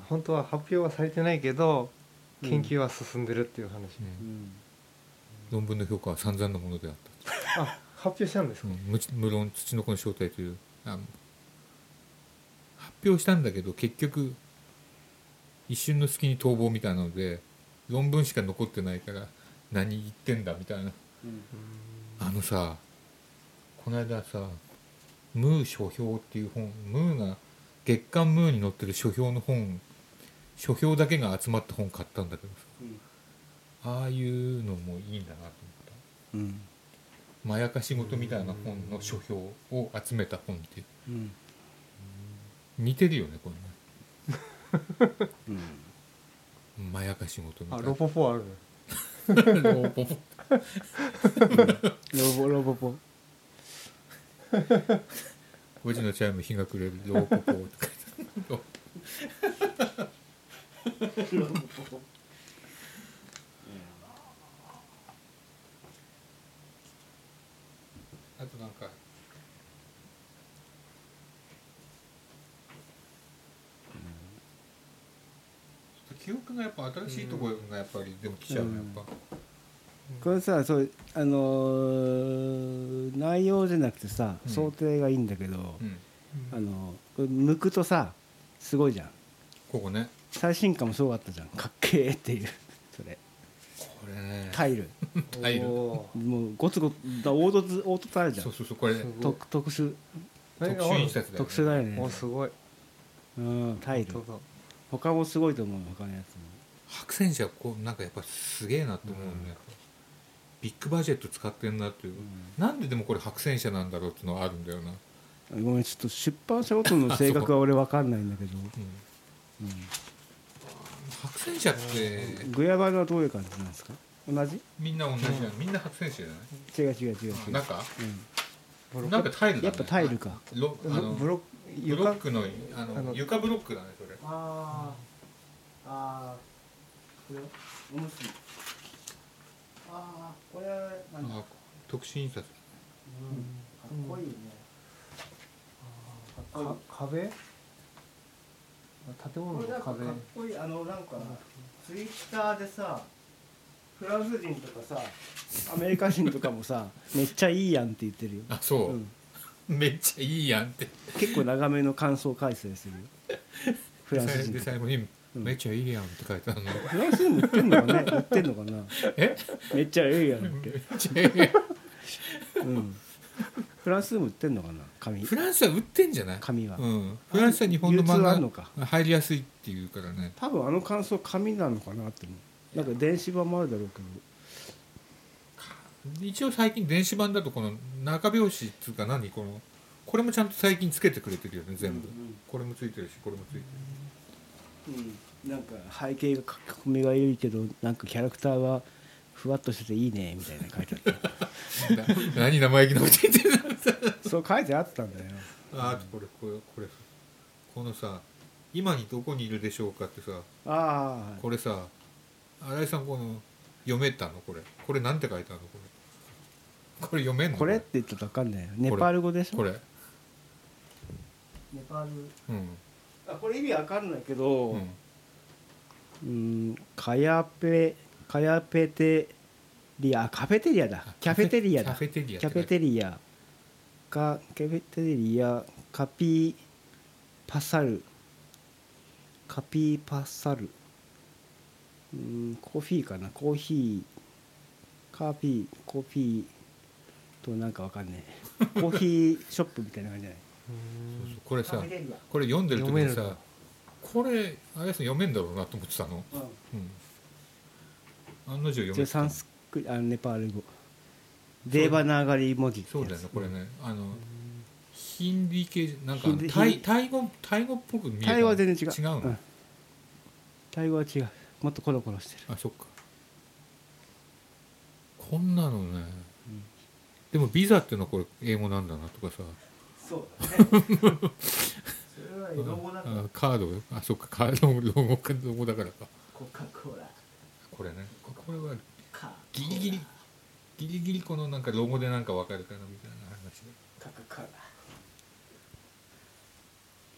本当は発表はされてないけどうん。研究は進んでるっていう話、うん。論文の評価は散々なものであった。あ発表したんですか、うん。無無論土の子の正体という。あ発表したんだけど結局一瞬の隙に逃亡みたいなので論文しか残ってないから何言ってんだみたいな。あのさこの間さ「ムー書評」っていう本ムーが月刊ムーに載ってる書評の本書評だけが集まった本買ったんだけどさああいうのもいいんだなと思った。うんまやかし事みたいな本の書評を集めた本っていう。うん。似てるよねこれね。う んまやかし事みたい。なあロポポある。ロポポ。ロボロボポ5時のチャイム日が暮れるローポポ。とか言ってあとなんかちょっと記憶がやっぱ新しいところがやっぱりでも来ちゃうねやっぱ。これさそうあのー内容じゃなくてさ、うん。想定がいいんだけど、うん。あのこれ抜くとさすごいじゃん。ここね。最新刊もすごかったじゃん。かっけえっていう。それ。これね。タイル。タイル。もうゴツゴツだ凹凸凹凸あるじゃんそうそうそうこれ。特特殊え特殊。印刷だよね特殊だよね。おすごい。うんタイル。本当だ他もすごいと思う他のやつも。白戦車こうなんかやっぱすげえなって思うね、ビッグバジェット使ってんなっていう、なんででもこれ白戦車なんだろうっていうのはあるんだよな、ごめんちょっと出版社ごとの性格は俺分かんないんだけど、う。ん。白戦車って。うん、グヤバはどういう感じなんですか？同じ？みんな同じじゃん、みんな白戦車じゃない？違う違う違う違う、なん。かうなんかタイルだ、ね、ん、やっぱタイルか。ロあのブロブ床ロックのあのあの床ブロックだねあー。あー。これおむすび。ああこれはなんだあ特殊印刷。うん。かっこいいね。かっこいい。か壁？建物これなんかかっの壁こいい。あのなんかツイッターでさフランス人とかさアメリカ人とかもさ めっちゃいいやんって言ってるよ、あそう、うん、めっちゃいいやんって。結構長めの感想を返したりするよフランス人で最後にうんめっちゃいいやんって書いてあるの。フランスでも売ってんのかね売ってんのかな。え？めっちゃええやんって、めっちゃいいやん。うん、フランスでも売ってんのかな紙。フランスは売ってんじゃない？紙は、うん、フランスは日本の流通あるの漫か。画入りやすいっていうからね。多分あの感想紙なのかなって思う。なんか電子版もあるだろうけど。一応最近電子版だとこの中表紙っていうか何？このこれもちゃんと最近つけてくれてるよね全部、うんこれもついてるしこれもついてうん、なんか背景が書き込みがいいけどなんかキャラクターはふわっとしてていいねみたいな書いてあっる。な何生意気なこと言ってんだ。た そう書いてあったんだよ。ああとこれこれこれ。このさ「今にどこにいるでしょうか」ってさ。ああこれさ新井さんこの読めたの？これ。これなんて書いてあるの？これ。これ読めんの？これって言ったら分かんないよ。ネパール語でしょ？これ。ネパール。うん。あこれ意味わかんないけどうんうんカヤペカヤペテリアあカフェテリアだ。キャフェテリアだ。キャフェテリアキャフェテリア。かキャフェテリアカピパサル。カピパサル。うんコーヒーかな。コーヒー。カーピーコーヒーとなんかわかんねえ。コーヒーショップみたいな感じじゃない？これさこれ読んでる時にさこれあれですね読めんだろうなと思ってたの、うん。うん、案の定読めてた。一応サンスクリあのネパール語。デーバナーガリ文字ってそうだよねこれね。あのヒンディー系なんかタイタイ語タイ語っぽく見えたタイ語は全然違う。違うの、ん。タイ語は違う。もっとコロコロしてる。あそっか。こんなのね、でもビザっていうのはこれ英語なんだなとかさそうだね。それは英語だから。あカード。あそっかカード。ロゴかロゴだからかコカ・コーラ。これねここれはカギリギリギリギリこのなんかロゴでなんかわかるかなみたいな話で。カカ・コーラ。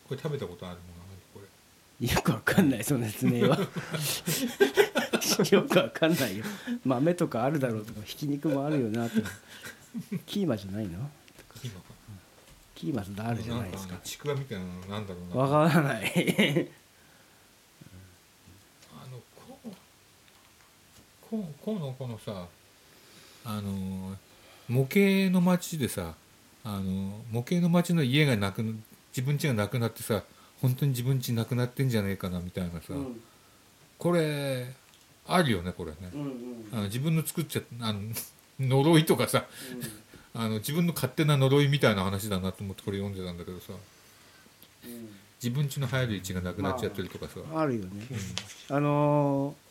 これ食べたことあるものこれ。よくわかんないその説明はよくわかんないよ。豆とかあるだろうとかひき肉もあるよなとかキーマじゃないの？今キーマってあるじゃないですか。ちくわみたいなのなんだろうな。わからない。あのこうこうこうのこのさあの模型の町でさあの模型の町の家がなくな自分家がなくなってさ本当に自分家なくなってんじゃねえかなみたいなさ、うん。これあるよねこれね、うんうん。あの自分の作っちゃあの 呪いとかさあの自分の勝手な呪いみたいな話だなと思ってこれ読んでたんだけどさ。自分家の入る位置がなくなっちゃってるとかさ、あるよね。あのー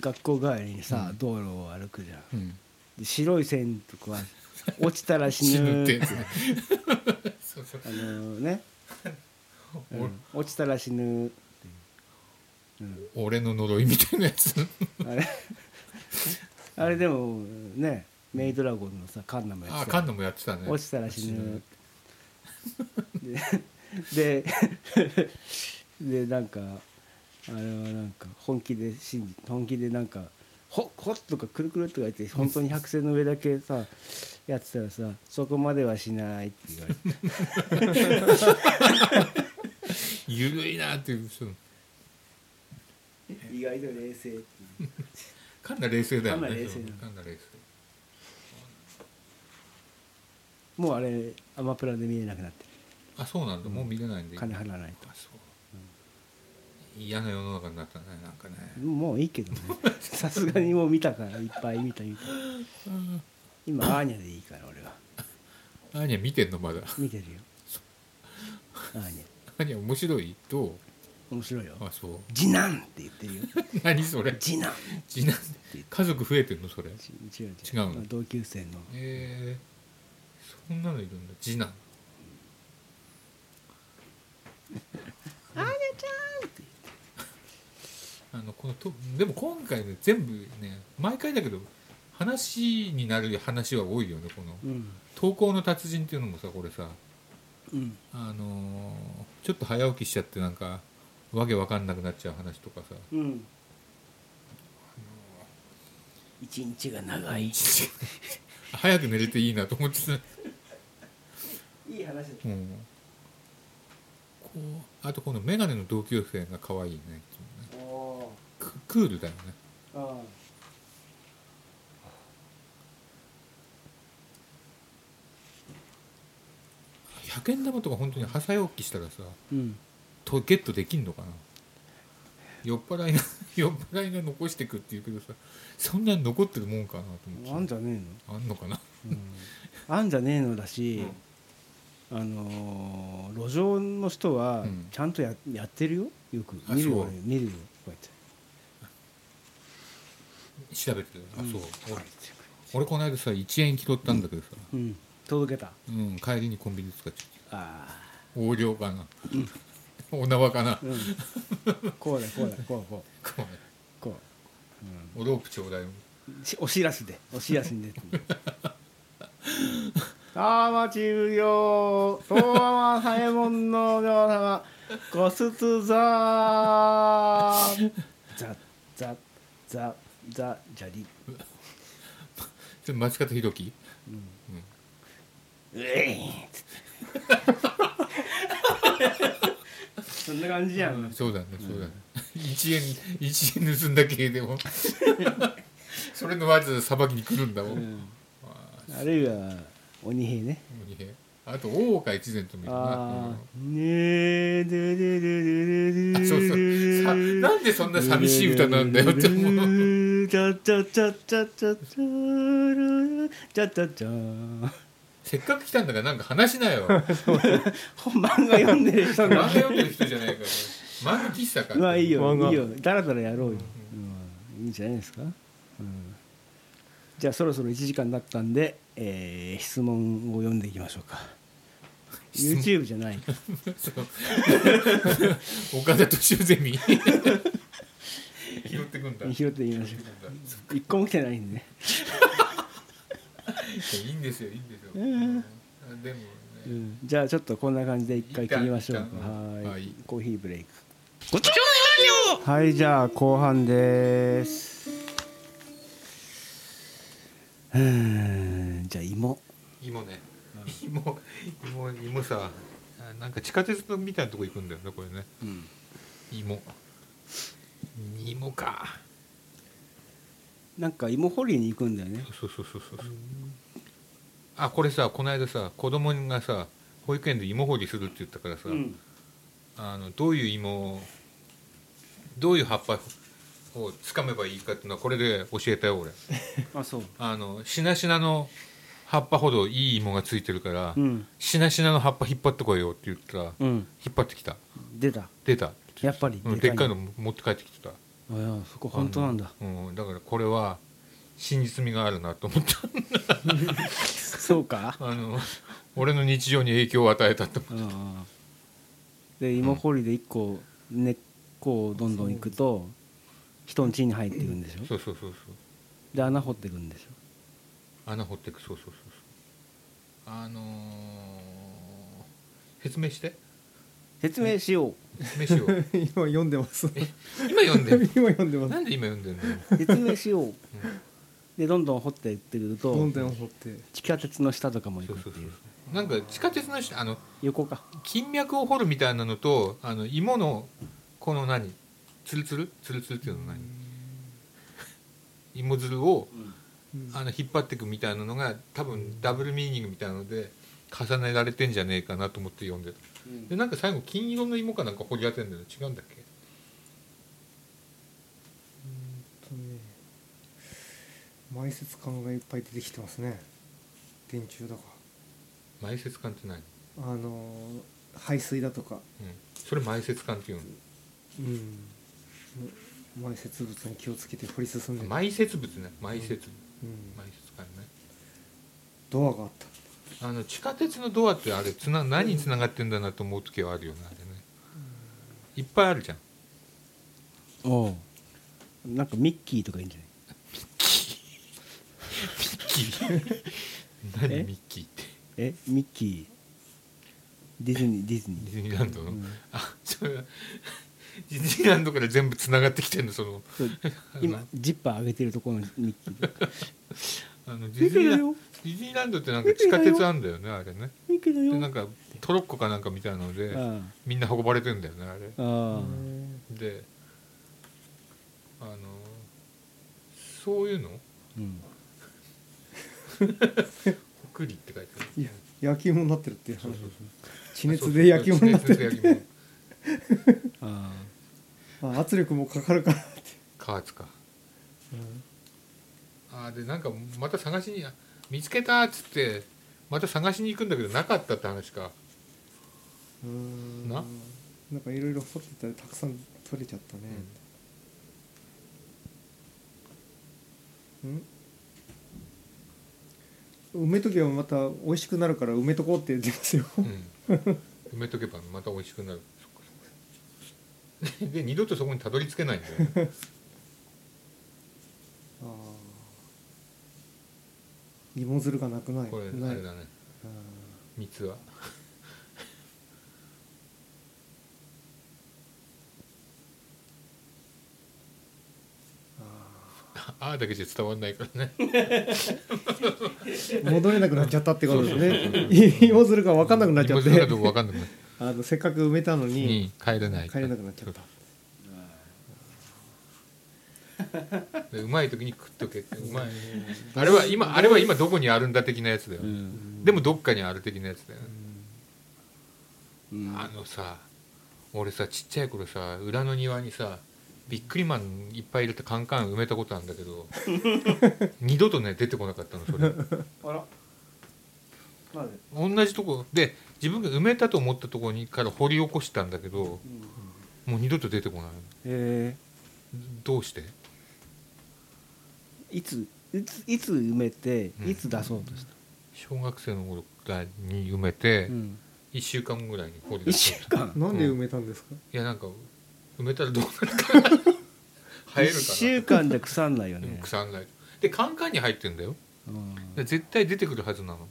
学校帰りにさ、うん。道路を歩くじゃん。白い線とかは 落ちたら死死ぬぬって あのね、落ちたら死ぬ俺の呪いみたいなやつ。うん、あれ？あれでもねメイドラゴンのさカンナもやってた。あカンナもやってたね。落ちたら死ぬでででなんかあれはなんか本気で信じ本気でなんか「ほっほっ」とか「くるくる」とか言って本当に白線の上だけさやってたらさ「そこまではしない」って言われて。ゆるいなっていう意外と冷静っていうカンナ冷静だよね。カンナ冷静な冷静。もうあれアマプラで見えなくなってあそうなんだ。もう見れないんでる金払わないと。あそう。嫌な世の中になったねなんかね。もういいけどね。さすがにもう見たからいっぱい見た見た。今アーニャでいいから俺は。アーニャ見てんのまだ。見てるよ。アーニャ。アーニャ面白い？ど面白いよ。うあそう。次男って言ってるよ。何それ？次男。次男家族増えてんの？それ？ち違う違う。違うの？同級生の。えー、そんなのいるんだ。次男。アーニャちゃんって。あのこのとでも今回ね全部ね毎回だけど話になる話は多いよねこの。うん。投稿の達人っていうのもさこれさ。うん。あのーちょっと早起きしちゃってなんかわけわかんなくなっちゃう話とかさ。うん。一日が長い。早く寝れていいなと思ってた、いい話だ。うん、あとこの眼鏡の同級生が可愛いね。いねククールだよね。あ100円玉とか本当にはさよ置きしたらさうんとゲットできんのかな？酔っ払いが 酔っ払いが残してくっていうけどさそんなに残ってるもんかなと思って。あんじゃねあんのかな？えの、うん、あんじゃねえのだし、あのー路上の人はうん。ちゃんとややってるよ？よく。あ見るよ見るよこうやって。調べてるあそう、うん。俺俺この間さ1円拾ったんだけどさ、うん。届けた。うん。帰りにコンビニ使っちゃっあた横領かな、お縄かな、うん、こうだこうだこうこうこうこう、うん、おロープちょうだいおしらすで。おしらすで あて魂奉行東和左衛門の女王様ごすつざざざザザザジャ松方弘樹うえいっつってそんな感じやん、そうだねそうだね、1 円一円盗んだ系でも。それのわざわざさばきに来るんだもん、うん。ああるいは鬼兵ね。ー鬼平あと大岡越前ともいるな。ああうん。ねえでででででであそうそうさなんでそんな寂しい歌なんだよって思うチャチャチャチャチャチャチャチャチャせっかく来たんだからなんか話しなよ。本漫画読んでる人。漫画が読んでる人じゃないから。漫画喫茶か。まあいいよ。いいよ。だらだらやろうよ、うん。いいんじゃないですか、うん、じゃあそろそろ1時間だったんで、えー質問を読んでいきましょうか。YouTube じゃない。岡田敏夫ゼミ。拾ってくんだ。拾っていきましょう。一個も来てないんで。ね、いいんですよいいんですよ、うん。あでもね、うん、じゃあちょっとこんな感じで一回切りましょうか。一旦ははい。い。コーヒーブレイク。はいじゃあ後半です。うーん。じゃあ芋。芋ね。芋芋芋さあなんか地下鉄みたいなとこ行くんだよねこれね。うん。芋。芋かなんか芋掘りに行くんだよね。そうそうそうそうそう。あこれさこの間さ子供がさ保育園で芋掘りするって言ったからさ、うん。あのどういう芋をどういう葉っぱをつかめばいいかっていうのはこれで教えたよ俺。あそう。あのしなしなの葉っぱほどいい芋がついてるから、うん。しなしなの葉っぱ引っ張ってこいよって言ったらうん。引っ張ってきた。出た。出たやっぱりうん、でっかいの持って帰ってきてたあそこ本当なんだ。うん、だからこれは真実味があるなと思った。そうか。あの俺の日常に影響を与えたと思うんうんで芋掘りで一個根っこをどんどんいくと人の地に入っていくんでしょ？うそうそうそうそう。で穴掘っていくんでしょ？穴掘っていくそうそうそうそう。あのー説明して説明しよ説明しよう。今読んでます。今読んでる今読んでます。なんで今読んでんの？説明しよう。うん。でどんどん掘っていってくるとどんどん掘って。地下鉄の下とかも行そう。そうそうくっていう。なんか地下鉄の下あの横か。金脈を掘るみたいなのとあの芋のこの何？ツルツル？ツルツルっていうの何？芋づるをあの引っ張っていくみたいなのが多分ダブルミーニングみたいなので重ねられてんじゃねえかなと思って読んでたでなんか最後金色の芋かなんか掘り当てんだよ違うんだっけ？とね埋設感がいっぱい出てきてますね。電柱だか。埋設管って何、あのー排水だとか。うん、それ埋設管っていうの？うん。埋設物に気をつけて掘り進んで、埋設物ね。埋設、うん。埋設管ね。ドアがあったあの地下鉄のドアってあれつな何につながってんだなと思う時はあるよねあれね。いっぱいあるじゃん。おう。なんかミッキーとかいいんじゃない？ミッキー？何え？ミッキーって？え？ミッキー。ディズニーディズニディーズニーランド？の、うん。あそれはディズニーランドから全部つながってきてんのその。そう。今ジッパー上げてるところのミッキーあのディズニーランディズニーランドってなんか地下鉄あんだよねあれね。でなんかトロッコかなんかみたいなのでうん。みんな運ばれてんだよねあれ。あであのそういうの？うん。ほくりって書いてある。いや焼き芋になってるっていう話。地熱で焼き芋になってる ああ圧力もかかるからって、加圧か。あーでなんかまた探しにあ見つけたっつってまた探しに行くんだけどなかったって話か。うん。な？なんかいろいろ掘ってたらたくさん取れちゃったね。うん。埋めとけばまた美味しくなるから埋めとこうって言ってますよ。うん、埋めとけばまた美味しくなる。で二度とそこにたどり着けないんだよ あー芋づるがなくない。これないあれだね。三つは。ああだけじゃ伝わんないからね。戻れなくなっちゃったってことですね。芋づるが分かんなくなっちゃって。分かんなくなっあのせっかく埋めたのに。に帰れない。帰れなくなっちゃったでうまい時に食っとけ。ってうまいあれは今あれは今どこにあるんだ的なやつだよ、あうん。でもどっかにある的なやつだよね、うん。あのさ俺さちっちゃい頃さ裏の庭にさビックリマンいっぱい入れてカンカン埋めたことあるんだけど 二度とね出てこなかったのそれ。あら。なんで？同じとこ。で自分が埋めたと思ったところにから掘り起こしたんだけどもう二度と出てこない。えどうして？ーいついついつ埋めてうん。いつ出そうとした？小学生の頃くらいに埋めてうん。1週間後ぐらいに掘り出一し週間？なんで埋めたんですか、いやなんか埋めたらどうなるかな。生えるかな一週間で腐んないようんね腐らない。でカンカンに入ってんだよ。うん。で絶対出てくるはずなの。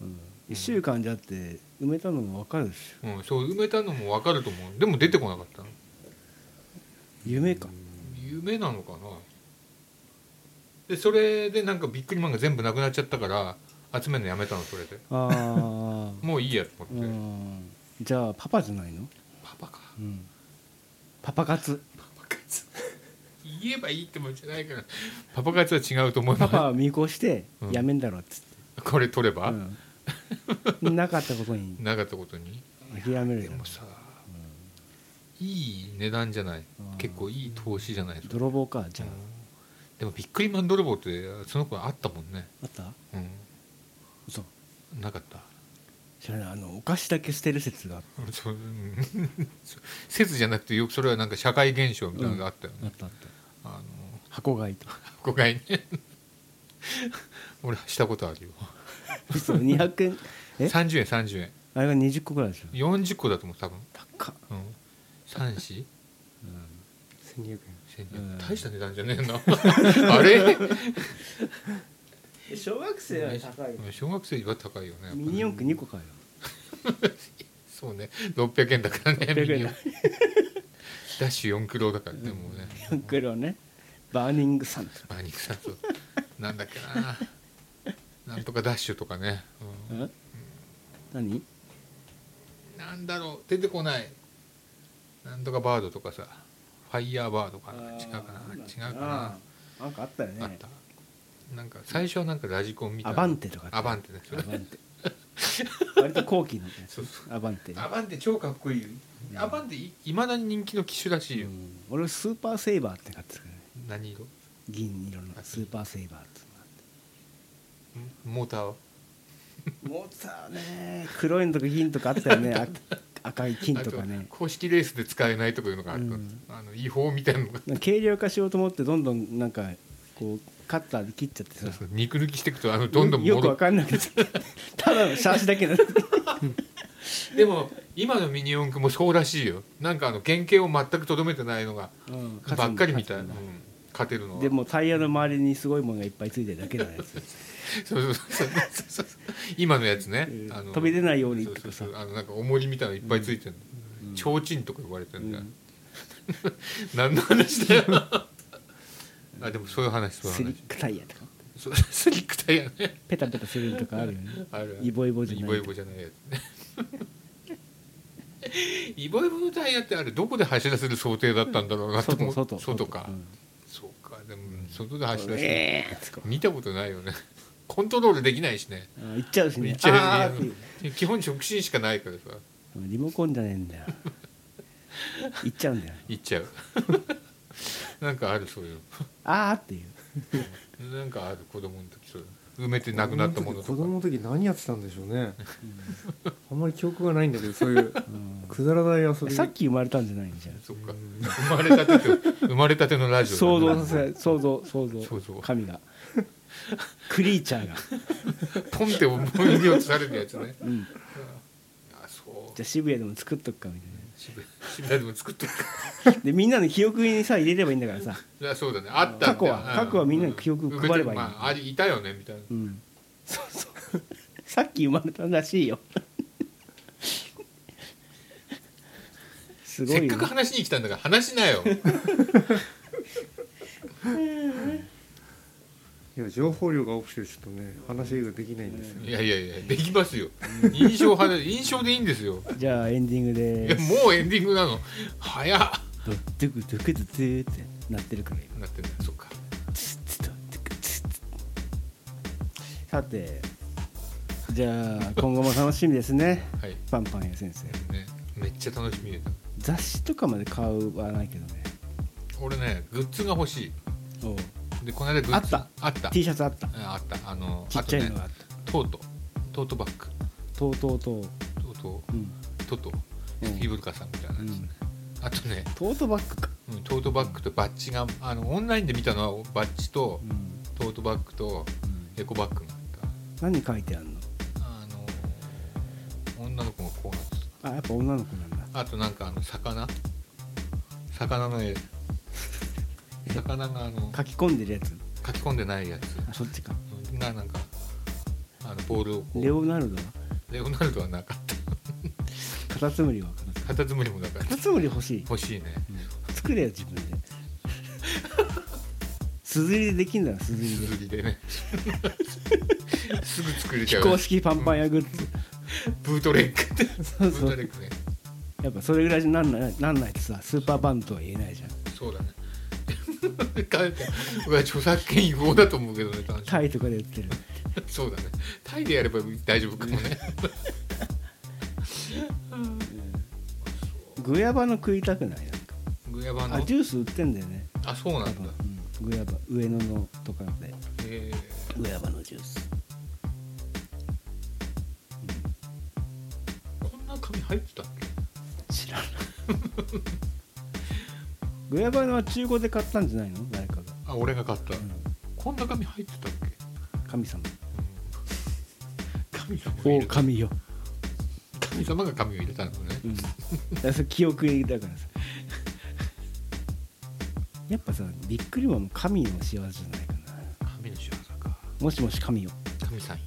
うん。一週間じゃって埋めたのも分かるでしょ。うん、そう埋めたのも分かると思う。でも出てこなかったの。夢か。夢なのかなでそれでなんかビックリマンが全部なくなっちゃったから集めるのやめたのそれで。ああ もういいやと思って、うん。じゃあパパじゃないの？パパか。うん。パパ活。パパ活。言えばいいってもんじゃないから。パパ活は違うと思います。パパは見越してうん。やめんだろっつって。これ取れば、うん。なかったことに。なかったことに？諦めるでもさ、いい値段じゃない？うん。結構いい投資じゃないと泥棒かじゃでもビックリマン泥棒ってその子あったもんね。ああった？う嘘。んなかった？知らない。あのお菓子だけ捨てる説が。あっうんそううん。説じゃなくてよくそれはなんか社会現象みたいなのがあったよね、たあった。あの箱買いと誤解ね。俺したことあるよ。嘘？200円？え？30円30円。あれが20個ぐらいでしょ40個だと思う多分。高っ。うん。3子1200円うん。大した値段じゃねえな。あれ？小学生は高いよ。小学生は高いよねミニ四駆2個買うよ。そうね。600円だからね600円ミニダッシュ4キロだからね、もうね。4キロね。バーニングサンマーニクさんとなんだっけな。なんとかダッシュとかね、うん。ん何？なんだろう。出てこない。なんとかバードとかさ。ファイヤーバードかな違うかな？違うかな？んかあったよね。なあった。なんか最初はなんかラジコンみたいなアバンテとかアバンテね。アバンテ。割と後期のやつ。そうアバンテ。アバンテ超かっこいい。よアバンテいいまだに人気の機種らし。いよ、うん。俺スーパーセイバーって買ってたから。ね何色？銀色のスーパーセイバーってモーターはモーターね。黒いのとか銀とかあったよね。あ 赤い金とかあね公式レースで使えないとかいうのがあった、うん。あの違法みたいなのが。軽量化しようと思ってどんどんなんかこうカッターで切っちゃってさ。肉抜きしていくとあのどんどんよくわ戻かんなくて。ただのシャーシだけなのでも今のミニ四駆もそうらしいよ。なんかあの原型を全くとどめてないのがうん。ばっかりみたいな、うん勝てるのは。でもタイヤの周りにすごいものがいっぱいついてるだけのやつ。そうそうそう。そ う今のやつね、うん。あの飛び出ないようにとかさ。あのなんか重りみたいなのいっぱいついてるの、提灯とか呼ばれてるんだよ、何の話だよ。あでもそういう話そういう話。スリックタイヤとか。スリックタイヤね。ペタペタするとかあるよね。あるイボイボじゃないイボイボじゃないやつね。イボイボのタイヤってあれどこで走らせる想定だったんだろうなと思外う外か、うんでも外で走らせる、ええーつか見たことないよね。コントロールできないしね。あ行っちゃうしね。行っちゃう基本直進しかないからさ。リモコンじゃねえんだよ。行っちゃうんだよ。行っちゃう。なんかあるそういうあーっていう。のなんかある子供の時そういうの埋めてなくなったものとか。子供の時何やってたんでしょうね、あんまり記憶がないんだけどそういうくだらない遊び。さっき生まれたんじゃないんじゃん。そっか。生まれたてと生まれたてのラジオだ想ね像させ想像想像。想像。神が。クリーチャーが、ポンって思い出をされるやつね。うん、あそう。じゃあ渋谷でも作っとくかみたい渋渋谷でも作っ でみんなの記憶にさ入れればいいんだからさ。いやそうだね。あった過去は過去はみんなに記憶配ればいい。まあありいたよねみたいな。うん。そうそう。さっき生まれたらしいよ。すごいよせっかく話に来たんだから話しなよ いや情報量が多くてちょっとね話ができないんですよ、いやいやいやできますよ。印象派で印象でいいんですよ。じゃあエンディングいやでもうエンディングなの。早っ。ドゥクドゥクドゥクドゥってなってるから今。なってんだそっか。ツッツッドゥクツッツッさてじゃあ今後も楽しみですね。はい。パンパンや先生。ね。めっちゃ楽しみで雑誌とかまで買うはないけどね。俺ねグッズが欲しおう。いでこの間グッズあった。あった。T シャツあった。ああった。あのちっちゃいのあがあっとねトート。トートバッグ。たとうとうとうトート。うん。トト。ーブルカさんみたいなやつね、あとね、トートバッグか。うん、トートバッグとバッジがあのオンラインで見たのはバッジとうん。トートバッグとうん。エコバッグがあっ何書いてあるの？たあの女の子がこうなってあやっぱ女の子なんだ。たあとなんかあの魚。魚の絵魚があの書き込んでるやつ。書き込んでないやつ。あそっちか。がなんかあのボールを。こうレオナルド？はレオナルドはなかった。カタツムリは？カタツムリもなかった。カタツムリ欲しい。欲しいね。作れよ自分で。すずりでできんだろすずりすでずりでね。すぐ作れち非ゃう。公式パンパン屋グッズ。ブートレッグって。そうそう。ブートレッグね。やっぱそれぐらいになんないなんないとさスーパーバンドとは言えないじゃん。そうだねこれは著作権違法だと思うけどねタイとかで売ってる。そうだね。タイでやれば大丈夫かもね。グヤバの食いたくない？グヤバの？あジュース売ってんだよね。あそうなんだ。うん、グヤバ上野のとかで。え。グヤバのジュース。ー、こんな紙入ってたっけ？知らない グヤバのは中古で買ったんじゃないの？誰かが、あ俺が買った、うん、こんな紙入ってたっけ、神様。神様が入おれた。神よ、神様が紙を入れたのね。うん、だからそれ記憶だからさ。やっぱさびっくりマンも神の仕業じゃないかな。神の仕業か。もしもし神よ。神さんよ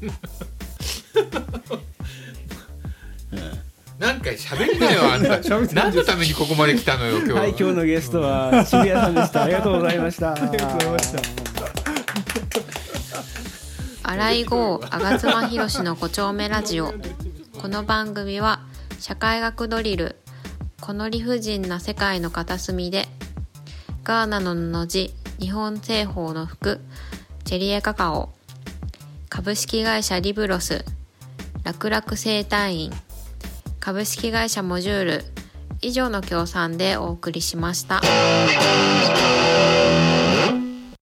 なんか喋りなよあんた。何のためにここまで来たのよ今日は。い今日のゲストは渋谷さんでした。ありがとうございました。ありがとうございました。新井郷吾妻弘の5丁目ラジオ。この番組は社会学ドリルこの理不尽な世界の片隅でガーナの布地日本製法の服チェリエカカオ株式会社リブロス楽々生態院株式会社モジュール以上の協賛でお送りしました。